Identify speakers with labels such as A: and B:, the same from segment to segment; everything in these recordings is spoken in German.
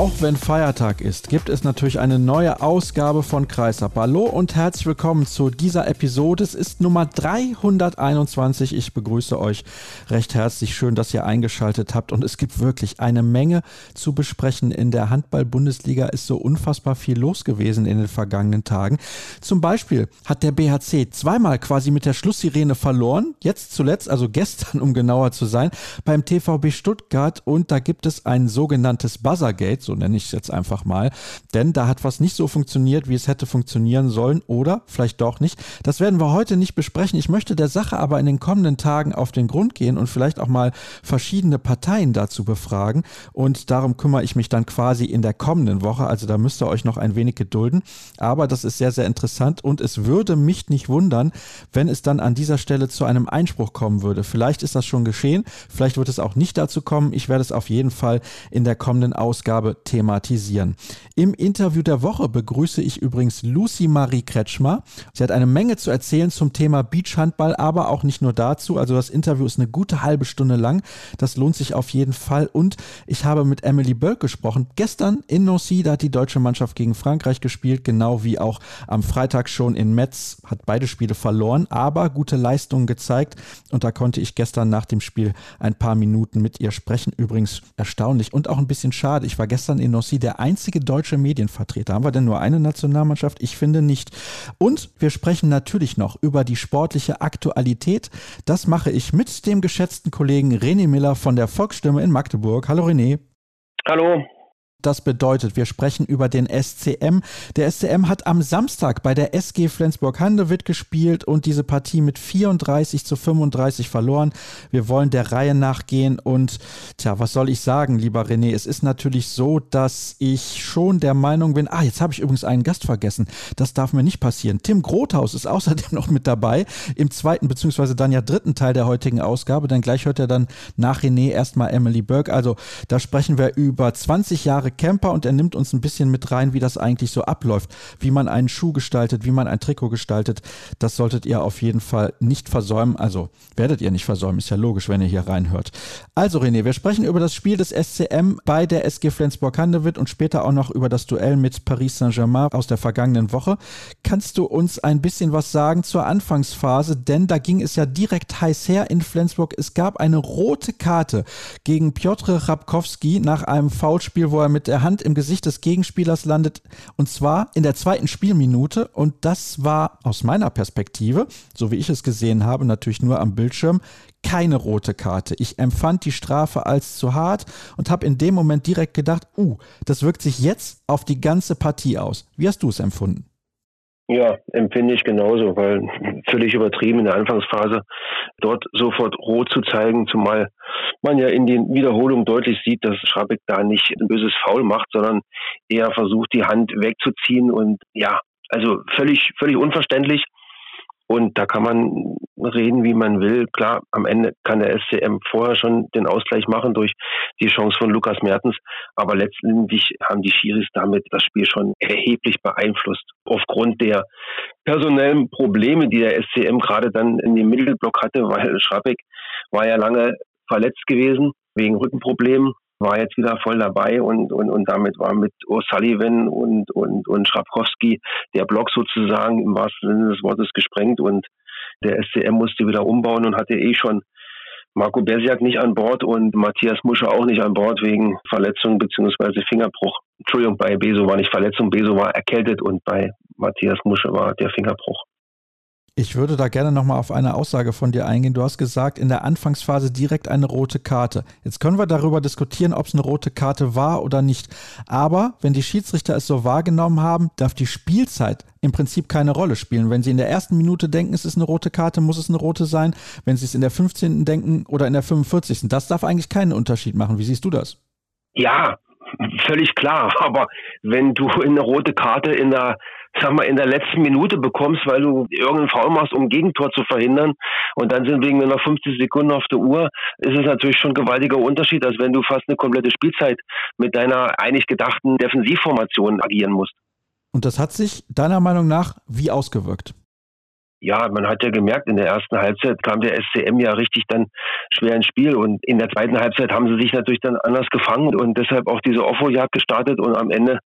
A: Auch wenn Feiertag ist, gibt es natürlich eine neue Ausgabe von Kreisab. Hallo und herzlich willkommen zu dieser Episode. Es ist Nummer 321. Ich begrüße euch recht herzlich. Schön, dass ihr eingeschaltet habt. Und es gibt wirklich eine Menge zu besprechen. In der Handball-Bundesliga ist so unfassbar viel los gewesen in den vergangenen Tagen. Zum Beispiel hat der BHC zweimal quasi mit der Schlusssirene verloren. Jetzt zuletzt, also gestern, um genauer zu sein, beim TVB Stuttgart. Und da gibt es ein sogenanntes Buzzergate so nenne ich es jetzt einfach mal. Denn da hat was nicht so funktioniert, wie es hätte funktionieren sollen oder vielleicht doch nicht. Das werden wir heute nicht besprechen. Ich möchte der Sache aber in den kommenden Tagen auf den Grund gehen und vielleicht auch mal verschiedene Parteien dazu befragen. Und darum kümmere ich mich dann quasi in der kommenden Woche. Also da müsst ihr euch noch ein wenig gedulden. Aber das ist sehr, sehr interessant und es würde mich nicht wundern, wenn es dann an dieser Stelle zu einem Einspruch kommen würde. Vielleicht ist das schon geschehen, vielleicht wird es auch nicht dazu kommen. Ich werde es auf jeden Fall in der kommenden Ausgabe thematisieren. Im Interview der Woche begrüße ich übrigens Lucy Marie Kretschmer. Sie hat eine Menge zu erzählen zum Thema Beachhandball, aber auch nicht nur dazu. Also das Interview ist eine gute halbe Stunde lang. Das lohnt sich auf jeden Fall. Und ich habe mit Emily Bölk gesprochen. Gestern in Nancy, da hat die deutsche Mannschaft gegen Frankreich gespielt, genau wie auch am Freitag schon in Metz, hat beide Spiele verloren, aber gute Leistungen gezeigt. Und da konnte ich gestern nach dem Spiel ein paar Minuten mit ihr sprechen. Übrigens erstaunlich und auch ein bisschen schade. Ich war gestern in Nossi der einzige deutsche Medienvertreter. Haben wir denn nur eine Nationalmannschaft? Ich finde nicht. Und wir sprechen natürlich noch über die sportliche Aktualität. Das mache ich mit dem geschätzten Kollegen René Miller von der Volksstimme in Magdeburg. Hallo René.
B: Hallo.
A: Das bedeutet, wir sprechen über den SCM. Der SCM hat am Samstag bei der SG Flensburg-Handewitt gespielt und diese Partie mit 34 zu 35 verloren. Wir wollen der Reihe nachgehen und, tja, was soll ich sagen, lieber René? Es ist natürlich so, dass ich schon der Meinung bin, ah, jetzt habe ich übrigens einen Gast vergessen. Das darf mir nicht passieren. Tim Grothaus ist außerdem noch mit dabei im zweiten beziehungsweise dann ja dritten Teil der heutigen Ausgabe. Denn gleich hört er dann nach René erstmal Emily Burke. Also da sprechen wir über 20 Jahre Jahre Camper und er nimmt uns ein bisschen mit rein, wie das eigentlich so abläuft, wie man einen Schuh gestaltet, wie man ein Trikot gestaltet. Das solltet ihr auf jeden Fall nicht versäumen. Also werdet ihr nicht versäumen, ist ja logisch, wenn ihr hier reinhört. Also René, wir sprechen über das Spiel des SCM bei der SG Flensburg-Handewitt und später auch noch über das Duell mit Paris Saint-Germain aus der vergangenen Woche. Kannst du uns ein bisschen was sagen zur Anfangsphase? Denn da ging es ja direkt heiß her in Flensburg. Es gab eine rote Karte gegen Piotr Rabkowski nach einem Foulspiel, wo er mit mit der Hand im Gesicht des Gegenspielers landet und zwar in der zweiten Spielminute und das war aus meiner Perspektive, so wie ich es gesehen habe, natürlich nur am Bildschirm, keine rote Karte. Ich empfand die Strafe als zu hart und habe in dem Moment direkt gedacht, uh, das wirkt sich jetzt auf die ganze Partie aus. Wie hast du es empfunden?
B: Ja, empfinde ich genauso, weil völlig übertrieben in der Anfangsphase dort sofort rot zu zeigen, zumal man ja in den Wiederholungen deutlich sieht, dass Schrabek da nicht ein böses Foul macht, sondern eher versucht, die Hand wegzuziehen und ja, also völlig, völlig unverständlich. Und da kann man reden, wie man will. Klar, am Ende kann der SCM vorher schon den Ausgleich machen durch die Chance von Lukas Mertens. Aber letztendlich haben die Schiris damit das Spiel schon erheblich beeinflusst. Aufgrund der personellen Probleme, die der SCM gerade dann in dem Mittelblock hatte, weil Schrabek war ja lange verletzt gewesen wegen Rückenproblemen war jetzt wieder voll dabei und, und, und damit war mit O'Sullivan und, und, und Schrapkowski der Block sozusagen im wahrsten Sinne des Wortes gesprengt und der SCM musste wieder umbauen und hatte eh schon Marco Bersiak nicht an Bord und Matthias Muscher auch nicht an Bord wegen Verletzung bzw. Fingerbruch. Entschuldigung, bei Beso war nicht Verletzung, Beso war erkältet und bei Matthias Muscher war der Fingerbruch.
A: Ich würde da gerne nochmal auf eine Aussage von dir eingehen. Du hast gesagt, in der Anfangsphase direkt eine rote Karte. Jetzt können wir darüber diskutieren, ob es eine rote Karte war oder nicht. Aber wenn die Schiedsrichter es so wahrgenommen haben, darf die Spielzeit im Prinzip keine Rolle spielen. Wenn sie in der ersten Minute denken, es ist eine rote Karte, muss es eine rote sein. Wenn sie es in der 15. denken oder in der 45. Das darf eigentlich keinen Unterschied machen. Wie siehst du das?
B: Ja, völlig klar. Aber wenn du eine rote Karte in der sag mal, in der letzten Minute bekommst, weil du irgendeinen Foul machst, um Gegentor zu verhindern. Und dann sind wegen nur noch 50 Sekunden auf der Uhr, ist es natürlich schon ein gewaltiger Unterschied, als wenn du fast eine komplette Spielzeit mit deiner eigentlich gedachten Defensivformation agieren musst.
A: Und das hat sich deiner Meinung nach wie ausgewirkt?
B: ja, man hat ja gemerkt, in der ersten Halbzeit kam der SCM ja richtig dann schwer ins Spiel und in der zweiten Halbzeit haben sie sich natürlich dann anders gefangen und deshalb auch diese Offo-Jagd gestartet und am Ende,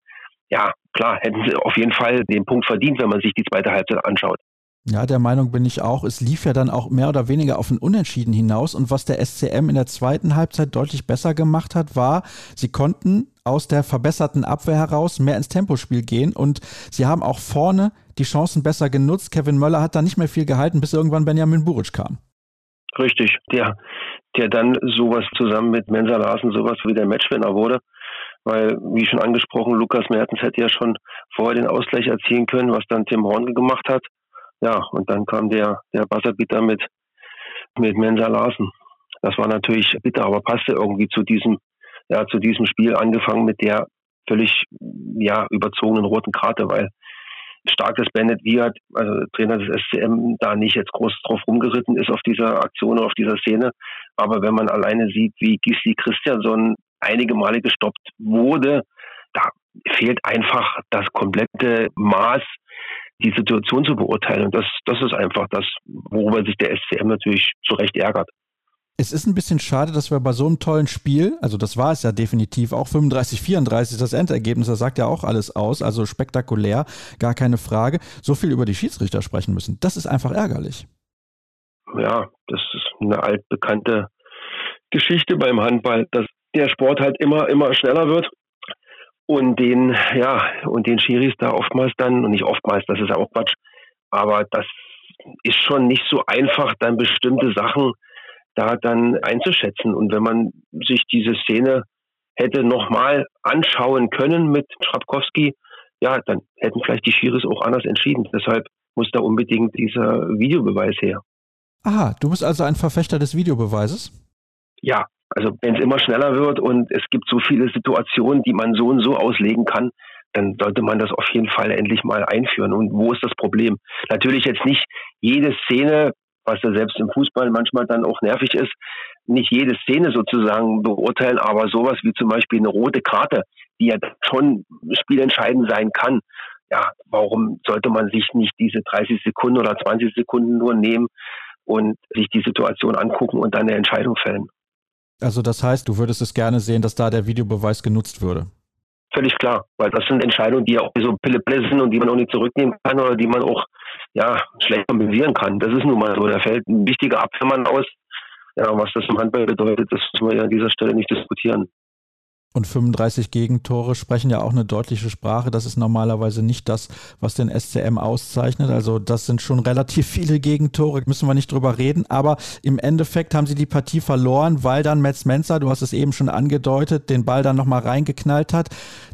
B: ja, klar, hätten sie auf jeden Fall den Punkt verdient, wenn man sich die zweite Halbzeit anschaut.
A: Ja, der Meinung bin ich auch. Es lief ja dann auch mehr oder weniger auf ein Unentschieden hinaus. Und was der SCM in der zweiten Halbzeit deutlich besser gemacht hat, war, sie konnten aus der verbesserten Abwehr heraus mehr ins Tempospiel gehen und sie haben auch vorne die Chancen besser genutzt. Kevin Möller hat da nicht mehr viel gehalten, bis irgendwann Benjamin Buric kam.
B: Richtig, der, der dann sowas zusammen mit Mensa Larsen sowas wie der Matchwinner wurde. Weil, wie schon angesprochen, Lukas Mertens hätte ja schon vorher den Ausgleich erzielen können, was dann Tim Horn gemacht hat. Ja, und dann kam der, der Buzzerbeater mit, mit Mensa Larsen. Das war natürlich bitter, aber passte irgendwie zu diesem, ja, zu diesem Spiel, angefangen mit der völlig, ja, überzogenen roten Karte, weil stark, dass Bennett Wiert, also Trainer des SCM, da nicht jetzt groß drauf rumgeritten ist auf dieser Aktion, auf dieser Szene. Aber wenn man alleine sieht, wie Gisli Christiansson einige Male gestoppt wurde, da fehlt einfach das komplette Maß, die Situation zu beurteilen. Und das, das ist einfach das, worüber sich der SCM natürlich zu Recht ärgert.
A: Es ist ein bisschen schade, dass wir bei so einem tollen Spiel, also das war es ja definitiv, auch 35, 34 das Endergebnis, das sagt ja auch alles aus, also spektakulär, gar keine Frage, so viel über die Schiedsrichter sprechen müssen. Das ist einfach ärgerlich.
B: Ja, das ist eine altbekannte Geschichte beim Handball, dass der Sport halt immer, immer schneller wird und den, ja, und den Schiris da oftmals dann, und nicht oftmals, das ist ja auch Quatsch, aber das ist schon nicht so einfach, dann bestimmte Sachen da dann einzuschätzen. Und wenn man sich diese Szene hätte nochmal anschauen können mit Schrapkowski, ja, dann hätten vielleicht die Schiris auch anders entschieden. Deshalb muss da unbedingt dieser Videobeweis her.
A: Aha, du bist also ein Verfechter des Videobeweises?
B: Ja, also wenn es immer schneller wird und es gibt so viele Situationen, die man so und so auslegen kann, dann sollte man das auf jeden Fall endlich mal einführen. Und wo ist das Problem? Natürlich jetzt nicht jede Szene was ja selbst im Fußball manchmal dann auch nervig ist, nicht jede Szene sozusagen beurteilen, aber sowas wie zum Beispiel eine rote Karte, die ja schon spielentscheidend sein kann. Ja, warum sollte man sich nicht diese 30 Sekunden oder 20 Sekunden nur nehmen und sich die Situation angucken und dann eine Entscheidung fällen?
A: Also das heißt, du würdest es gerne sehen, dass da der Videobeweis genutzt würde?
B: Völlig klar, weil das sind Entscheidungen, die ja auch so pille sind und die man auch nicht zurücknehmen kann oder die man auch ja, schlecht kompensieren kann. Das ist nun mal so. Da fällt ein wichtiger Abwehrmann aus. Ja, was das im Handball bedeutet, das müssen wir ja an dieser Stelle nicht diskutieren.
A: Und 35 Gegentore sprechen ja auch eine deutliche Sprache. Das ist normalerweise nicht das, was den SCM auszeichnet. Also das sind schon relativ viele Gegentore, müssen wir nicht drüber reden. Aber im Endeffekt haben sie die Partie verloren, weil dann Metz Menzer, du hast es eben schon angedeutet, den Ball dann nochmal reingeknallt hat.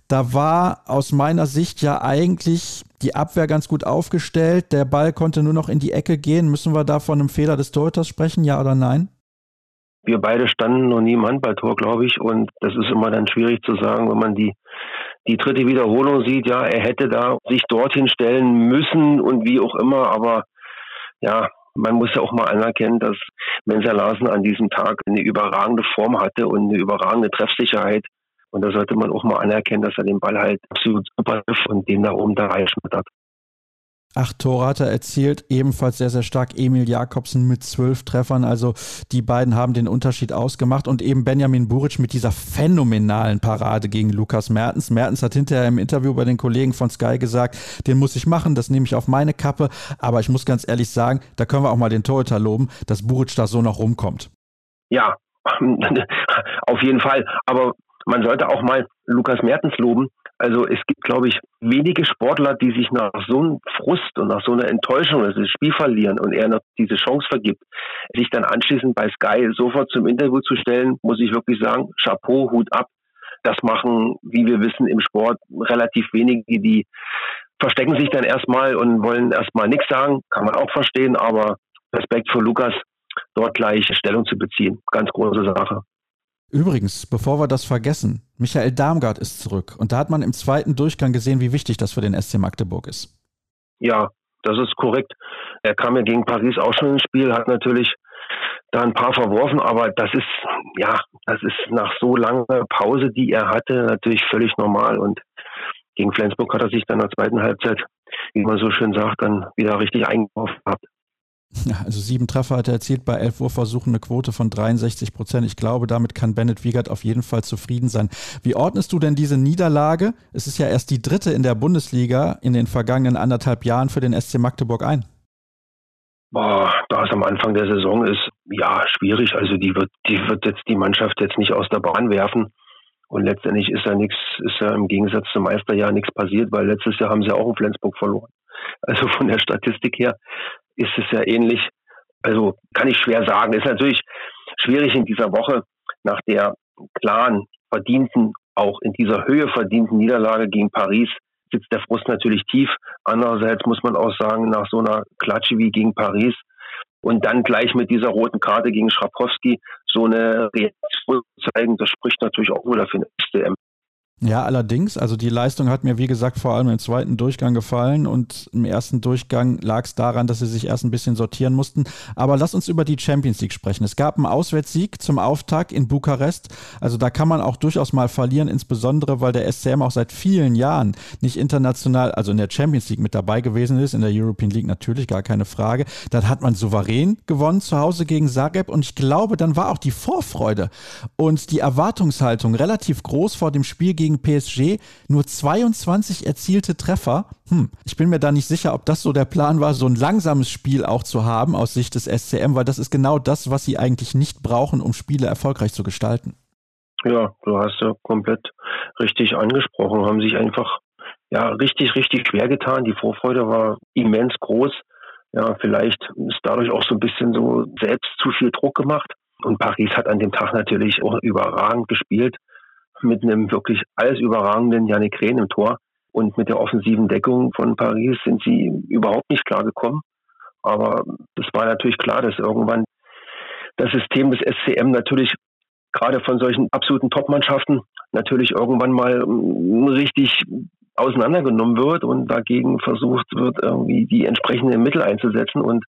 A: Da war aus meiner Sicht ja eigentlich die Abwehr ganz gut aufgestellt. Der Ball konnte nur noch in die Ecke gehen. Müssen wir da von einem Fehler des Torhüters sprechen, ja oder nein?
B: Wir beide standen noch nie im Handballtor, glaube ich. Und das ist immer dann schwierig zu sagen, wenn man die, die dritte Wiederholung sieht. Ja, er hätte da sich dorthin stellen müssen und wie auch immer. Aber ja, man muss ja auch mal anerkennen, dass Mensa Larsen an diesem Tag eine überragende Form hatte und eine überragende Treffsicherheit. Und da sollte man auch mal anerkennen, dass er den Ball halt absolut super und den da oben da reinschmettert.
A: Acht Tore hat er erzielt, ebenfalls sehr, sehr stark Emil Jakobsen mit zwölf Treffern. Also die beiden haben den Unterschied ausgemacht und eben Benjamin Buric mit dieser phänomenalen Parade gegen Lukas Mertens. Mertens hat hinterher im Interview bei den Kollegen von Sky gesagt, den muss ich machen, das nehme ich auf meine Kappe. Aber ich muss ganz ehrlich sagen, da können wir auch mal den Torhüter loben, dass Buric da so noch rumkommt.
B: Ja, auf jeden Fall. Aber man sollte auch mal Lukas Mertens loben. Also es gibt, glaube ich, wenige Sportler, die sich nach so einem Frust und nach so einer Enttäuschung, dass sie das Spiel verlieren und er noch diese Chance vergibt, sich dann anschließend bei Sky sofort zum Interview zu stellen, muss ich wirklich sagen, Chapeau, Hut ab. Das machen, wie wir wissen, im Sport relativ wenige, die verstecken sich dann erstmal und wollen erstmal nichts sagen, kann man auch verstehen, aber Respekt für Lukas, dort gleich Stellung zu beziehen. Ganz große Sache.
A: Übrigens, bevor wir das vergessen, Michael Darmgard ist zurück und da hat man im zweiten Durchgang gesehen, wie wichtig das für den SC Magdeburg ist.
B: Ja, das ist korrekt. Er kam ja gegen Paris auch schon ins Spiel, hat natürlich da ein paar verworfen, aber das ist, ja, das ist nach so langer Pause, die er hatte, natürlich völlig normal. Und gegen Flensburg hat er sich dann in der zweiten Halbzeit, wie man so schön sagt, dann wieder richtig eingekauft gehabt.
A: Ja, also sieben Treffer hat er erzielt bei elf Wurfversuchen, eine Quote von 63 Prozent. Ich glaube, damit kann Bennett Wiegert auf jeden Fall zufrieden sein. Wie ordnest du denn diese Niederlage? Es ist ja erst die dritte in der Bundesliga in den vergangenen anderthalb Jahren für den SC Magdeburg ein.
B: Boah, da es am Anfang der Saison ist, ja, schwierig. Also die wird, die wird jetzt die Mannschaft jetzt nicht aus der Bahn werfen. Und letztendlich ist ja nichts, ist ja im Gegensatz zum Meisterjahr nichts passiert, weil letztes Jahr haben sie auch in Flensburg verloren. Also von der Statistik her ist es ja ähnlich. Also kann ich schwer sagen. Ist natürlich schwierig in dieser Woche nach der klaren, verdienten, auch in dieser Höhe verdienten Niederlage gegen Paris sitzt der Frust natürlich tief. Andererseits muss man auch sagen, nach so einer Klatsche wie gegen Paris und dann gleich mit dieser roten Karte gegen Schrapkowski so eine Reaktion zeigen, das spricht natürlich auch wieder für eine SDM.
A: Ja, allerdings, also die Leistung hat mir, wie gesagt, vor allem im zweiten Durchgang gefallen und im ersten Durchgang lag es daran, dass sie sich erst ein bisschen sortieren mussten. Aber lass uns über die Champions League sprechen. Es gab einen Auswärtssieg zum Auftakt in Bukarest. Also da kann man auch durchaus mal verlieren, insbesondere weil der SCM auch seit vielen Jahren nicht international, also in der Champions League mit dabei gewesen ist, in der European League natürlich, gar keine Frage. Dann hat man souverän gewonnen zu Hause gegen Zagreb und ich glaube, dann war auch die Vorfreude und die Erwartungshaltung relativ groß vor dem Spiel gegen gegen PSG nur 22 erzielte Treffer. Hm, ich bin mir da nicht sicher, ob das so der Plan war, so ein langsames Spiel auch zu haben aus Sicht des SCM, weil das ist genau das, was sie eigentlich nicht brauchen, um Spiele erfolgreich zu gestalten.
B: Ja, du hast ja komplett richtig angesprochen, haben sich einfach ja richtig, richtig schwer getan. Die Vorfreude war immens groß. Ja, vielleicht ist dadurch auch so ein bisschen so selbst zu viel Druck gemacht. Und Paris hat an dem Tag natürlich auch überragend gespielt mit einem wirklich alles überragenden Yannick Rehn im Tor. Und mit der offensiven Deckung von Paris sind sie überhaupt nicht klargekommen. Aber es war natürlich klar, dass irgendwann das System des SCM natürlich gerade von solchen absoluten Top-Mannschaften natürlich irgendwann mal mm, richtig auseinandergenommen wird und dagegen versucht wird, irgendwie die entsprechenden Mittel einzusetzen. Und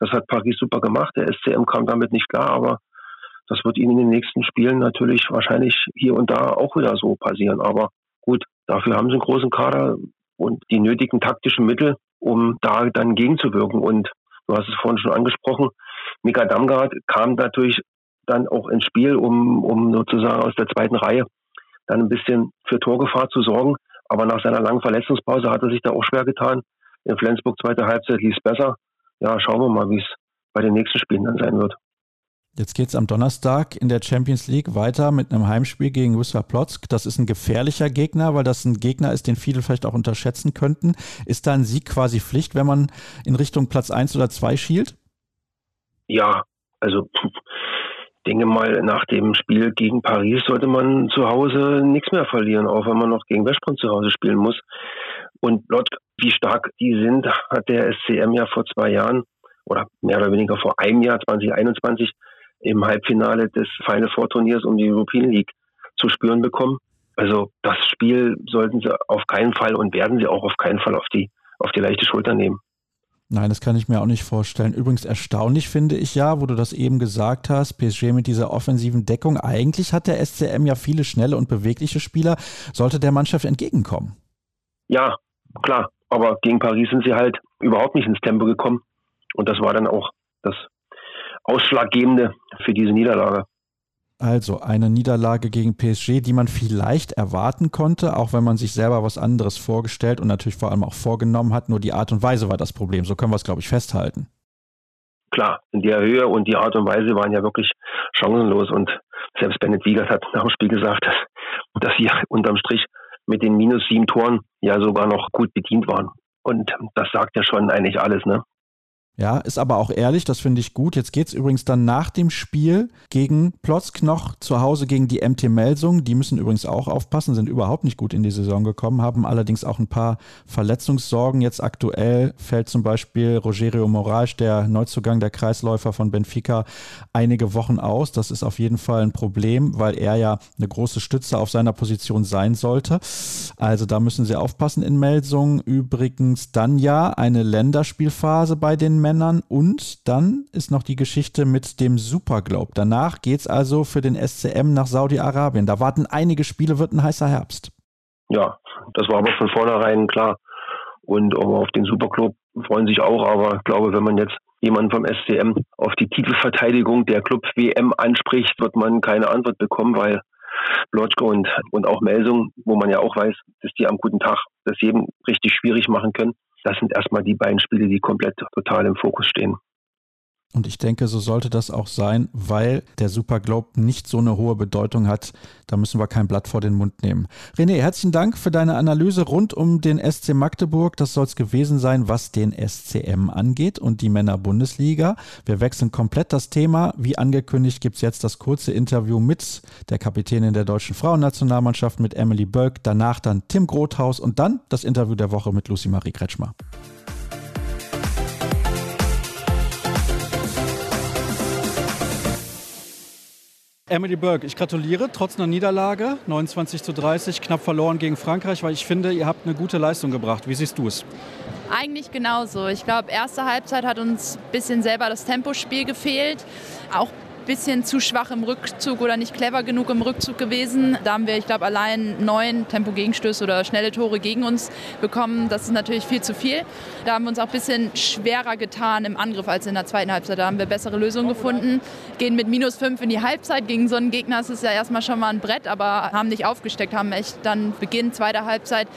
B: das hat Paris super gemacht. Der SCM kam damit nicht klar, aber das wird ihnen in den nächsten Spielen natürlich wahrscheinlich hier und da auch wieder so passieren. Aber gut, dafür haben sie einen großen Kader und die nötigen taktischen Mittel, um da dann gegenzuwirken. Und du hast es vorhin schon angesprochen, Mika Damgard kam natürlich dann auch ins Spiel, um, um sozusagen aus der zweiten Reihe dann ein bisschen für Torgefahr zu sorgen. Aber nach seiner langen Verletzungspause hat er sich da auch schwer getan. In Flensburg zweite Halbzeit lief es besser. Ja, schauen wir mal, wie es bei den nächsten Spielen dann sein wird.
A: Jetzt geht es am Donnerstag in der Champions League weiter mit einem Heimspiel gegen Wisła Plotzk. Das ist ein gefährlicher Gegner, weil das ein Gegner ist, den viele vielleicht auch unterschätzen könnten. Ist da ein Sieg quasi Pflicht, wenn man in Richtung Platz 1 oder 2 schielt?
B: Ja, also denke mal, nach dem Spiel gegen Paris sollte man zu Hause nichts mehr verlieren, auch wenn man noch gegen Westbrand zu Hause spielen muss. Und Lott, wie stark die sind, hat der SCM ja vor zwei Jahren oder mehr oder weniger vor einem Jahr, 2021, im Halbfinale des Final Four Turniers um die European League zu spüren bekommen. Also das Spiel sollten sie auf keinen Fall und werden sie auch auf keinen Fall auf die, auf die leichte Schulter nehmen.
A: Nein, das kann ich mir auch nicht vorstellen. Übrigens erstaunlich finde ich ja, wo du das eben gesagt hast, PSG mit dieser offensiven Deckung. Eigentlich hat der SCM ja viele schnelle und bewegliche Spieler. Sollte der Mannschaft entgegenkommen?
B: Ja, klar. Aber gegen Paris sind sie halt überhaupt nicht ins Tempo gekommen. Und das war dann auch das Ausschlaggebende für diese Niederlage.
A: Also eine Niederlage gegen PSG, die man vielleicht erwarten konnte, auch wenn man sich selber was anderes vorgestellt und natürlich vor allem auch vorgenommen hat. Nur die Art und Weise war das Problem. So können wir es, glaube ich, festhalten.
B: Klar, in der Höhe und die Art und Weise waren ja wirklich chancenlos. Und selbst Bennett Wiegert hat nach dem Spiel gesagt, dass, dass sie unterm Strich mit den minus sieben Toren ja sogar noch gut bedient waren. Und das sagt ja schon eigentlich alles, ne?
A: Ja, ist aber auch ehrlich, das finde ich gut. Jetzt geht es übrigens dann nach dem Spiel gegen Plotzknoch zu Hause gegen die MT Melsung. Die müssen übrigens auch aufpassen, sind überhaupt nicht gut in die Saison gekommen, haben allerdings auch ein paar Verletzungssorgen. Jetzt aktuell fällt zum Beispiel Rogerio Moraes, der Neuzugang der Kreisläufer von Benfica, einige Wochen aus. Das ist auf jeden Fall ein Problem, weil er ja eine große Stütze auf seiner Position sein sollte. Also da müssen sie aufpassen in Melsung. Übrigens dann ja eine Länderspielphase bei den Männern und dann ist noch die Geschichte mit dem Superglobe. Danach geht es also für den SCM nach Saudi-Arabien. Da warten einige Spiele, wird ein heißer Herbst.
B: Ja, das war aber von vornherein klar. Und auf den Superclub freuen sich auch, aber ich glaube, wenn man jetzt jemanden vom SCM auf die Titelverteidigung der Club WM anspricht, wird man keine Antwort bekommen, weil Blotschko und, und auch Melsung, wo man ja auch weiß, dass die am guten Tag das jedem richtig schwierig machen können das sind erstmal die beiden Spiele, die komplett total im Fokus stehen.
A: Und ich denke, so sollte das auch sein, weil der Super Globe nicht so eine hohe Bedeutung hat. Da müssen wir kein Blatt vor den Mund nehmen. René, herzlichen Dank für deine Analyse rund um den SC Magdeburg. Das soll es gewesen sein, was den SCM angeht und die Männer-Bundesliga. Wir wechseln komplett das Thema. Wie angekündigt gibt es jetzt das kurze Interview mit der Kapitänin der deutschen Frauennationalmannschaft, mit Emily Bölk. Danach dann Tim Grothaus und dann das Interview der Woche mit Lucy Marie Kretschmer. Emily Burke, ich gratuliere, trotz einer Niederlage, 29 zu 30, knapp verloren gegen Frankreich, weil ich finde, ihr habt eine gute Leistung gebracht. Wie siehst du es?
C: Eigentlich genauso. Ich glaube, erste Halbzeit hat uns ein bisschen selber das Tempospiel gefehlt. Auch bisschen zu schwach im Rückzug oder nicht clever genug im Rückzug gewesen. Da haben wir, ich glaube, allein neun Tempo-Gegenstöße oder schnelle Tore gegen uns bekommen. Das ist natürlich viel zu viel. Da haben wir uns auch ein bisschen schwerer getan im Angriff als in der zweiten Halbzeit. Da haben wir bessere Lösungen gefunden. Gehen mit minus fünf in die Halbzeit. Gegen so einen Gegner ist es ja erstmal schon mal ein Brett, aber haben nicht aufgesteckt, haben echt dann Beginn zweiter Halbzeit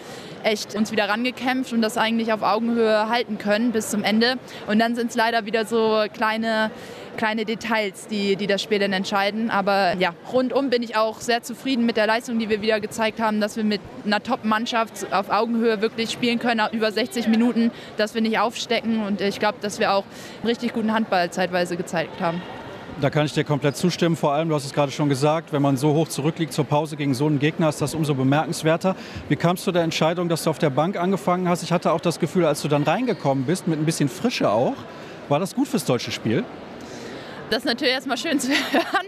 C: echt uns wieder rangekämpft und das eigentlich auf Augenhöhe halten können bis zum Ende. Und dann sind es leider wieder so kleine kleine Details, die, die das Spiel dann entscheiden. Aber ja, rundum bin ich auch sehr zufrieden mit der Leistung, die wir wieder gezeigt haben, dass wir mit einer Top-Mannschaft auf Augenhöhe wirklich spielen können, über 60 Minuten, dass wir nicht aufstecken. Und ich glaube, dass wir auch einen richtig guten Handball zeitweise gezeigt haben.
A: Da kann ich dir komplett zustimmen. Vor allem, du hast es gerade schon gesagt, wenn man so hoch zurückliegt zur Pause gegen so einen Gegner, ist das umso bemerkenswerter. Wie kamst du der Entscheidung, dass du auf der Bank angefangen hast? Ich hatte auch das Gefühl, als du dann reingekommen bist, mit ein bisschen Frische auch, war das gut fürs deutsche Spiel?
C: Das ist natürlich erstmal schön zu hören.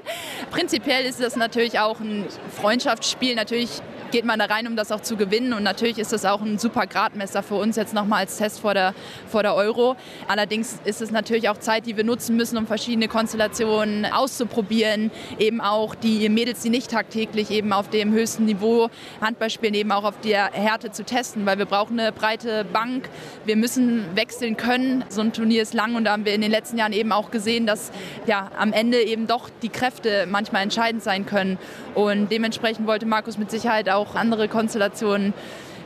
C: Prinzipiell ist das natürlich auch ein Freundschaftsspiel. Natürlich geht man da rein, um das auch zu gewinnen. Und natürlich ist das auch ein super Gradmesser für uns jetzt nochmal als Test vor der, vor der Euro. Allerdings ist es natürlich auch Zeit, die wir nutzen müssen, um verschiedene Konstellationen auszuprobieren. Eben auch die Mädels, die nicht tagtäglich eben auf dem höchsten Niveau Handball spielen, eben auch auf der Härte zu testen, weil wir brauchen eine breite Bank. Wir müssen wechseln können. So ein Turnier ist lang und da haben wir in den letzten Jahren eben auch gesehen, dass ja, am Ende eben doch die Kräfte manchmal entscheidend sein können. Und dementsprechend wollte Markus mit Sicherheit auch auch andere Konstellationen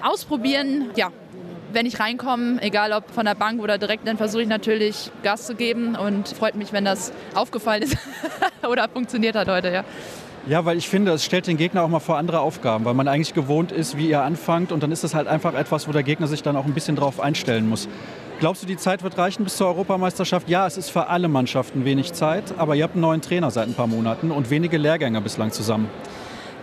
C: ausprobieren. Ja, wenn ich reinkomme, egal ob von der Bank oder direkt, dann versuche ich natürlich Gas zu geben und freut mich, wenn das aufgefallen ist oder funktioniert hat heute, ja.
A: Ja, weil ich finde, es stellt den Gegner auch mal vor andere Aufgaben, weil man eigentlich gewohnt ist, wie ihr anfangt und dann ist es halt einfach etwas, wo der Gegner sich dann auch ein bisschen drauf einstellen muss. Glaubst du, die Zeit wird reichen bis zur Europameisterschaft? Ja, es ist für alle Mannschaften wenig Zeit, aber ihr habt einen neuen Trainer seit ein paar Monaten und wenige Lehrgänger bislang zusammen.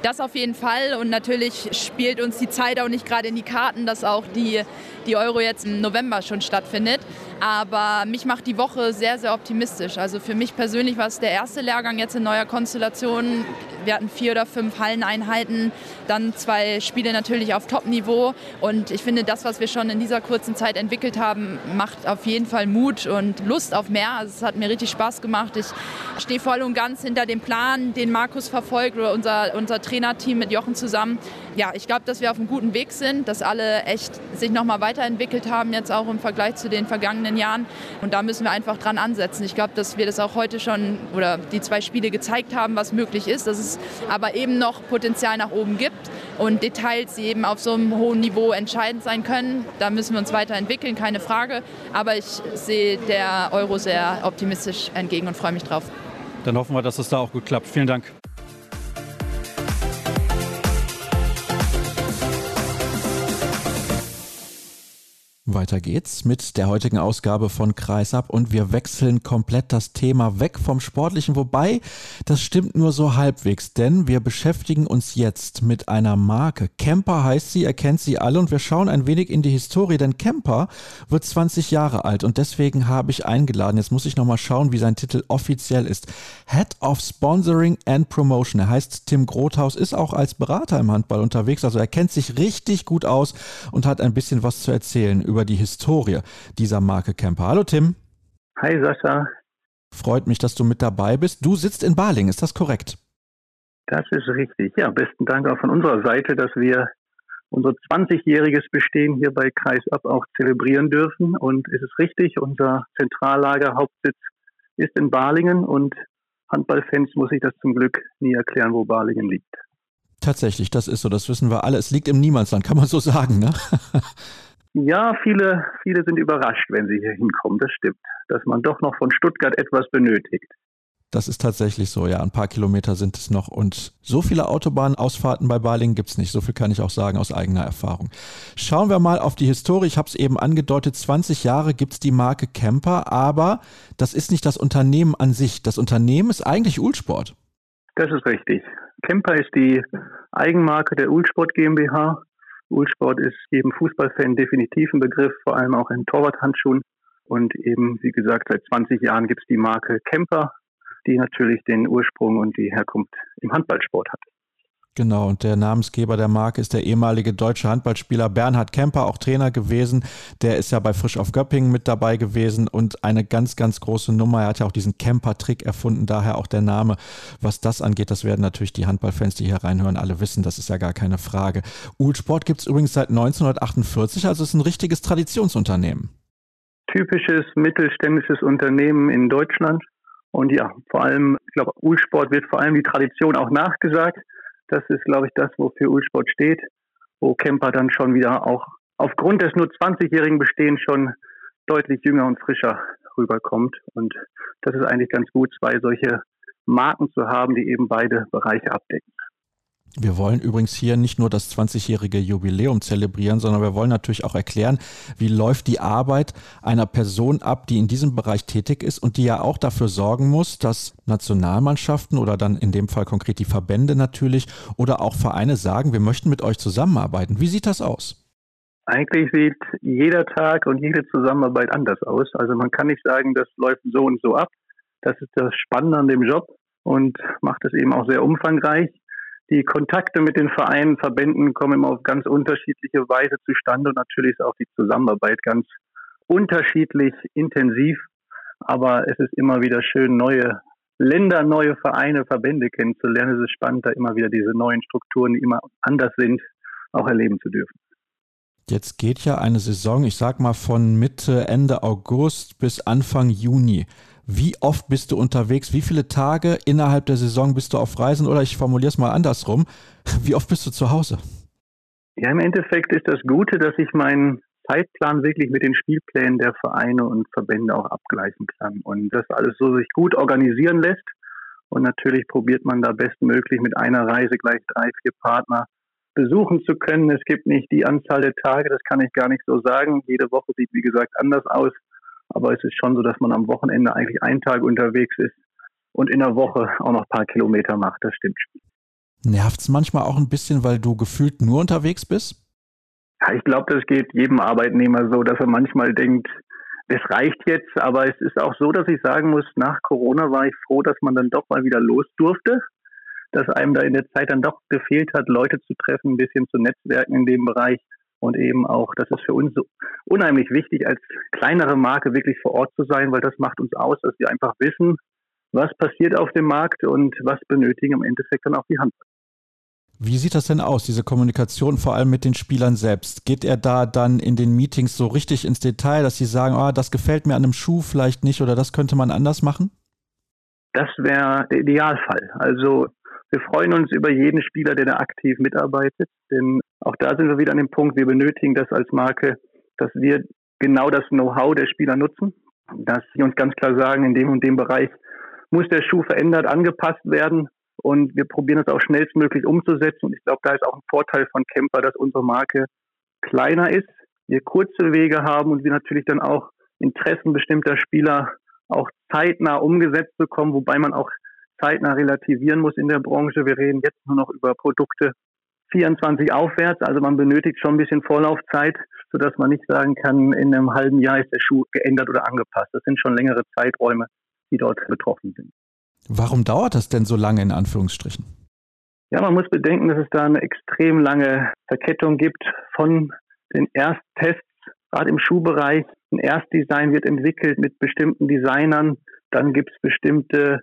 C: Das auf jeden Fall und natürlich spielt uns die Zeit auch nicht gerade in die Karten, dass auch die, die Euro jetzt im November schon stattfindet. Aber mich macht die Woche sehr, sehr optimistisch. Also für mich persönlich war es der erste Lehrgang jetzt in neuer Konstellation. Wir hatten vier oder fünf Halleneinheiten, dann zwei Spiele natürlich auf Top-Niveau. Und ich finde, das, was wir schon in dieser kurzen Zeit entwickelt haben, macht auf jeden Fall Mut und Lust auf mehr. Also es hat mir richtig Spaß gemacht. Ich stehe voll und ganz hinter dem Plan, den Markus verfolgt oder unser, unser Trainerteam mit Jochen zusammen. Ja, ich glaube, dass wir auf einem guten Weg sind, dass alle echt sich nochmal weiterentwickelt haben, jetzt auch im Vergleich zu den vergangenen Jahren. Und da müssen wir einfach dran ansetzen. Ich glaube, dass wir das auch heute schon oder die zwei Spiele gezeigt haben, was möglich ist, dass es aber eben noch Potenzial nach oben gibt und Details, die eben auf so einem hohen Niveau entscheidend sein können. Da müssen wir uns weiterentwickeln, keine Frage. Aber ich sehe der Euro sehr optimistisch entgegen und freue mich drauf.
A: Dann hoffen wir, dass es da auch gut klappt. Vielen Dank. Weiter geht's mit der heutigen Ausgabe von Kreisab und wir wechseln komplett das Thema weg vom Sportlichen, wobei das stimmt nur so halbwegs, denn wir beschäftigen uns jetzt mit einer Marke. Camper heißt sie, erkennt sie alle und wir schauen ein wenig in die Historie, denn Camper wird 20 Jahre alt und deswegen habe ich eingeladen, jetzt muss ich nochmal schauen, wie sein Titel offiziell ist. Head of Sponsoring and Promotion. Er heißt Tim Grothaus, ist auch als Berater im Handball unterwegs, also er kennt sich richtig gut aus und hat ein bisschen was zu erzählen über die Historie dieser Marke Camper. Hallo Tim.
D: Hi Sascha.
A: Freut mich, dass du mit dabei bist. Du sitzt in Baling, ist das korrekt?
D: Das ist richtig. Ja, besten Dank auch von unserer Seite, dass wir unser 20-jähriges Bestehen hier bei Kreisab auch zelebrieren dürfen. Und es ist richtig, unser Zentrallager, Hauptsitz ist in Balingen und Handballfans muss ich das zum Glück nie erklären, wo Balingen liegt.
A: Tatsächlich, das ist so, das wissen wir alle. Es liegt im Niemandsland, kann man so sagen, ne?
D: Ja, viele, viele sind überrascht, wenn sie hier hinkommen. Das stimmt. Dass man doch noch von Stuttgart etwas benötigt.
A: Das ist tatsächlich so, ja. Ein paar Kilometer sind es noch. Und so viele Autobahnausfahrten bei Balingen gibt es nicht. So viel kann ich auch sagen aus eigener Erfahrung. Schauen wir mal auf die Historie. Ich habe es eben angedeutet, 20 Jahre gibt es die Marke Camper, aber das ist nicht das Unternehmen an sich. Das Unternehmen ist eigentlich Ulsport.
D: Das ist richtig. Camper ist die Eigenmarke der Ulsport GmbH Ulsport ist jedem Fußballfan definitiv ein Begriff, vor allem auch in Torwarthandschuhen. Und eben, wie gesagt, seit 20 Jahren gibt es die Marke Kemper, die natürlich den Ursprung und die Herkunft im Handballsport hat.
A: Genau, und der Namensgeber der Marke ist der ehemalige deutsche Handballspieler Bernhard Kemper, auch Trainer gewesen. Der ist ja bei Frisch auf Göppingen mit dabei gewesen und eine ganz, ganz große Nummer. Er hat ja auch diesen Kemper-Trick erfunden, daher auch der Name. Was das angeht, das werden natürlich die Handballfans, die hier reinhören, alle wissen. Das ist ja gar keine Frage. Ulsport gibt es übrigens seit 1948, also ist ein richtiges Traditionsunternehmen.
D: Typisches mittelständisches Unternehmen in Deutschland. Und ja, vor allem, ich glaube, Ulsport wird vor allem die Tradition auch nachgesagt. Das ist, glaube ich, das, wofür Ulsport steht, wo Kemper dann schon wieder auch aufgrund des nur 20-jährigen Bestehens schon deutlich jünger und frischer rüberkommt. Und das ist eigentlich ganz gut, zwei solche Marken zu haben, die eben beide Bereiche abdecken.
A: Wir wollen übrigens hier nicht nur das 20-jährige Jubiläum zelebrieren, sondern wir wollen natürlich auch erklären, wie läuft die Arbeit einer Person ab, die in diesem Bereich tätig ist und die ja auch dafür sorgen muss, dass Nationalmannschaften oder dann in dem Fall konkret die Verbände natürlich oder auch Vereine sagen, wir möchten mit euch zusammenarbeiten. Wie sieht das aus?
D: Eigentlich sieht jeder Tag und jede Zusammenarbeit anders aus. Also man kann nicht sagen, das läuft so und so ab. Das ist das Spannende an dem Job und macht es eben auch sehr umfangreich. Die Kontakte mit den Vereinen, Verbänden kommen immer auf ganz unterschiedliche Weise zustande und natürlich ist auch die Zusammenarbeit ganz unterschiedlich intensiv. Aber es ist immer wieder schön, neue Länder, neue Vereine, Verbände kennenzulernen. Es ist spannend, da immer wieder diese neuen Strukturen, die immer anders sind, auch erleben zu dürfen.
A: Jetzt geht ja eine Saison, ich sag mal von Mitte, Ende August bis Anfang Juni. Wie oft bist du unterwegs? Wie viele Tage innerhalb der Saison bist du auf Reisen? Oder ich formuliere es mal andersrum. Wie oft bist du zu Hause?
D: Ja, im Endeffekt ist das Gute, dass ich meinen Zeitplan wirklich mit den Spielplänen der Vereine und Verbände auch abgleichen kann. Und das alles so sich gut organisieren lässt. Und natürlich probiert man da bestmöglich mit einer Reise gleich drei, vier Partner besuchen zu können. Es gibt nicht die Anzahl der Tage, das kann ich gar nicht so sagen. Jede Woche sieht, wie gesagt, anders aus. Aber es ist schon so, dass man am Wochenende eigentlich einen Tag unterwegs ist und in der Woche auch noch ein paar Kilometer macht. Das stimmt.
A: Nervt es manchmal auch ein bisschen, weil du gefühlt nur unterwegs bist?
D: Ja, ich glaube, das geht jedem Arbeitnehmer so, dass er manchmal denkt, es reicht jetzt. Aber es ist auch so, dass ich sagen muss, nach Corona war ich froh, dass man dann doch mal wieder los durfte. Dass einem da in der Zeit dann doch gefehlt hat, Leute zu treffen, ein bisschen zu netzwerken in dem Bereich und eben auch, das ist für uns so unheimlich wichtig, als kleinere Marke wirklich vor Ort zu sein, weil das macht uns aus, dass wir einfach wissen, was passiert auf dem Markt und was benötigen im Endeffekt dann auch die Handball.
A: Wie sieht das denn aus, diese Kommunikation vor allem mit den Spielern selbst? Geht er da dann in den Meetings so richtig ins Detail, dass sie sagen, oh, das gefällt mir an einem Schuh vielleicht nicht oder das könnte man anders machen?
D: Das wäre der Idealfall. Also wir freuen uns über jeden Spieler, der da aktiv mitarbeitet, denn auch da sind wir wieder an dem Punkt, wir benötigen das als Marke, dass wir genau das Know-how der Spieler nutzen, dass sie uns ganz klar sagen, in dem und dem Bereich muss der Schuh verändert, angepasst werden und wir probieren das auch schnellstmöglich umzusetzen. Und ich glaube, da ist auch ein Vorteil von Camper, dass unsere Marke kleiner ist wir kurze Wege haben und wir natürlich dann auch Interessen bestimmter Spieler auch zeitnah umgesetzt bekommen, wobei man auch zeitnah relativieren muss in der Branche. Wir reden jetzt nur noch über Produkte 24 aufwärts, also man benötigt schon ein bisschen Vorlaufzeit, sodass man nicht sagen kann, in einem halben Jahr ist der Schuh geändert oder angepasst. Das sind schon längere Zeiträume, die dort betroffen sind.
A: Warum dauert das denn so lange in Anführungsstrichen?
D: Ja, man muss bedenken, dass es da eine extrem lange Verkettung gibt von den Ersttests, gerade im Schuhbereich. Ein Erstdesign wird entwickelt mit bestimmten Designern. Dann gibt es bestimmte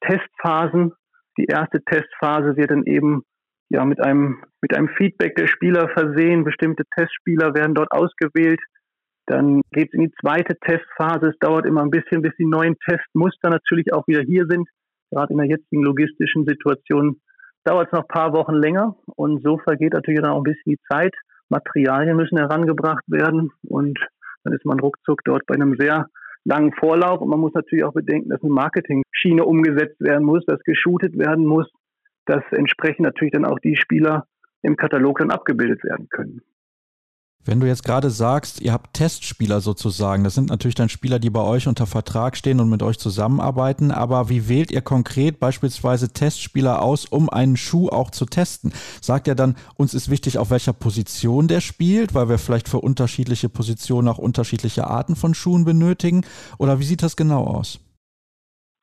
D: Testphasen. Die erste Testphase wird dann eben ja mit einem mit einem Feedback der Spieler versehen. Bestimmte Testspieler werden dort ausgewählt. Dann geht es in die zweite Testphase. Es dauert immer ein bisschen, bis die neuen Testmuster natürlich auch wieder hier sind. Gerade in der jetzigen logistischen Situation dauert es noch ein paar Wochen länger und so vergeht natürlich dann auch ein bisschen die Zeit. Materialien müssen herangebracht werden und dann ist man ruckzuck dort bei einem sehr langen Vorlauf und man muss natürlich auch bedenken, dass eine Marketing-Schiene umgesetzt werden muss, dass geshootet werden muss, dass entsprechend natürlich dann auch die Spieler im Katalog dann abgebildet werden können.
A: Wenn du jetzt gerade sagst, ihr habt Testspieler sozusagen, das sind natürlich dann Spieler, die bei euch unter Vertrag stehen und mit euch zusammenarbeiten, aber wie wählt ihr konkret beispielsweise Testspieler aus, um einen Schuh auch zu testen? Sagt ihr dann, uns ist wichtig, auf welcher Position der spielt, weil wir vielleicht für unterschiedliche Positionen auch unterschiedliche Arten von Schuhen benötigen? Oder wie sieht das genau aus?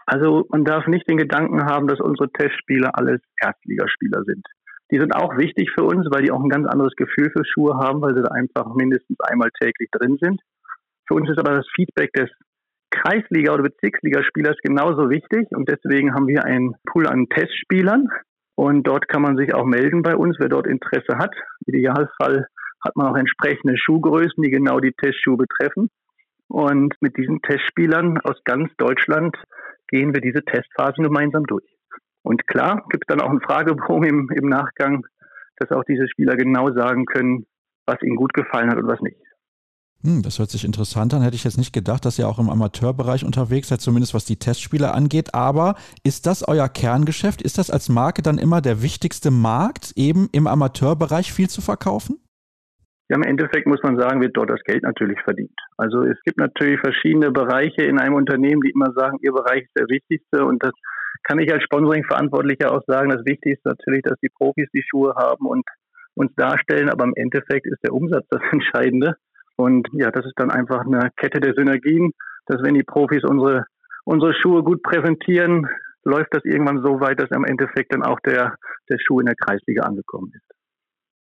D: Also man darf nicht den Gedanken haben, dass unsere Testspieler alles Erstligaspieler sind. Die sind auch wichtig für uns, weil die auch ein ganz anderes Gefühl für Schuhe haben, weil sie da einfach mindestens einmal täglich drin sind. Für uns ist aber das Feedback des Kreisliga- oder Bezirksligaspielers genauso wichtig und deswegen haben wir einen Pool an Testspielern und dort kann man sich auch melden bei uns, wer dort Interesse hat. Im Idealfall hat man auch entsprechende Schuhgrößen, die genau die Testschuhe betreffen. Und mit diesen Testspielern aus ganz Deutschland gehen wir diese Testphasen gemeinsam durch. Und klar, gibt es dann auch einen Fragebogen im, im Nachgang, dass auch diese Spieler genau sagen können, was ihnen gut gefallen hat und was nicht.
A: Hm, das hört sich interessant an. Hätte ich jetzt nicht gedacht, dass ihr auch im Amateurbereich unterwegs seid, zumindest was die Testspiele angeht. Aber ist das euer Kerngeschäft? Ist das als Marke dann immer der wichtigste Markt, eben im Amateurbereich viel zu verkaufen?
D: Ja, im Endeffekt muss man sagen, wird dort das Geld natürlich verdient. Also es gibt natürlich verschiedene Bereiche in einem Unternehmen, die immer sagen, ihr Bereich ist der wichtigste und das kann ich als Sponsoring-Verantwortlicher auch sagen, das Wichtigste ist natürlich, dass die Profis die Schuhe haben und uns darstellen, aber im Endeffekt ist der Umsatz das Entscheidende. Und ja, das ist dann einfach eine Kette der Synergien, dass wenn die Profis unsere, unsere Schuhe gut präsentieren, läuft das irgendwann so weit, dass am Endeffekt dann auch der, der Schuh in der Kreisliga angekommen ist.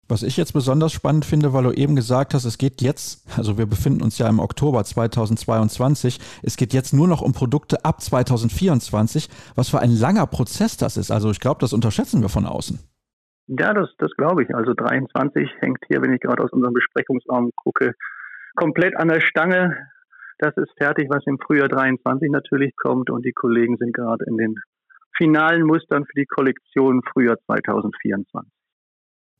A: Was ich jetzt besonders spannend finde, weil du eben gesagt hast, es geht jetzt, also wir befinden uns ja im Oktober 2022, es geht jetzt nur noch um Produkte ab 2024. Was für ein langer Prozess das ist. Also ich glaube, das unterschätzen wir von außen.
D: Ja, das, das glaube ich. Also 23 hängt hier, wenn ich gerade aus unserem Besprechungsraum gucke, komplett an der Stange. Das ist fertig, was im Frühjahr 23 natürlich kommt und die Kollegen sind gerade in den finalen Mustern für die Kollektion Frühjahr 2024.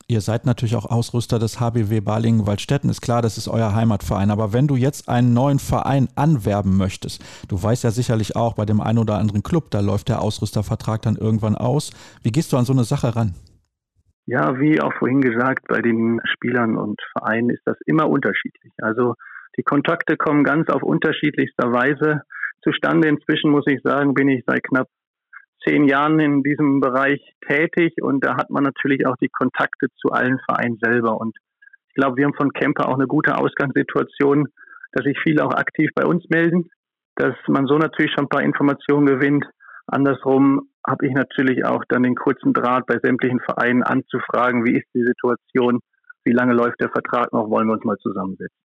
A: Ihr seid natürlich auch Ausrüster des HBW Balingen-Waldstätten. Ist klar, das ist euer Heimatverein. Aber wenn du jetzt einen neuen Verein anwerben möchtest, du weißt ja sicherlich auch, bei dem einen oder anderen Club, da läuft der Ausrüstervertrag dann irgendwann aus. Wie gehst du an so eine Sache ran?
D: Ja, wie auch vorhin gesagt, bei den Spielern und Vereinen ist das immer unterschiedlich. Also die Kontakte kommen ganz auf unterschiedlichster Weise zustande. Inzwischen muss ich sagen, bin ich seit knapp zehn Jahren in diesem Bereich tätig und da hat man natürlich auch die Kontakte zu allen Vereinen selber. Und ich glaube, wir haben von Camper auch eine gute Ausgangssituation, dass sich viele auch aktiv bei uns melden, dass man so natürlich schon ein paar Informationen gewinnt. Andersrum habe ich natürlich auch dann den kurzen Draht bei sämtlichen Vereinen anzufragen, wie ist die Situation, wie lange läuft der Vertrag noch, wollen wir uns mal zusammensetzen.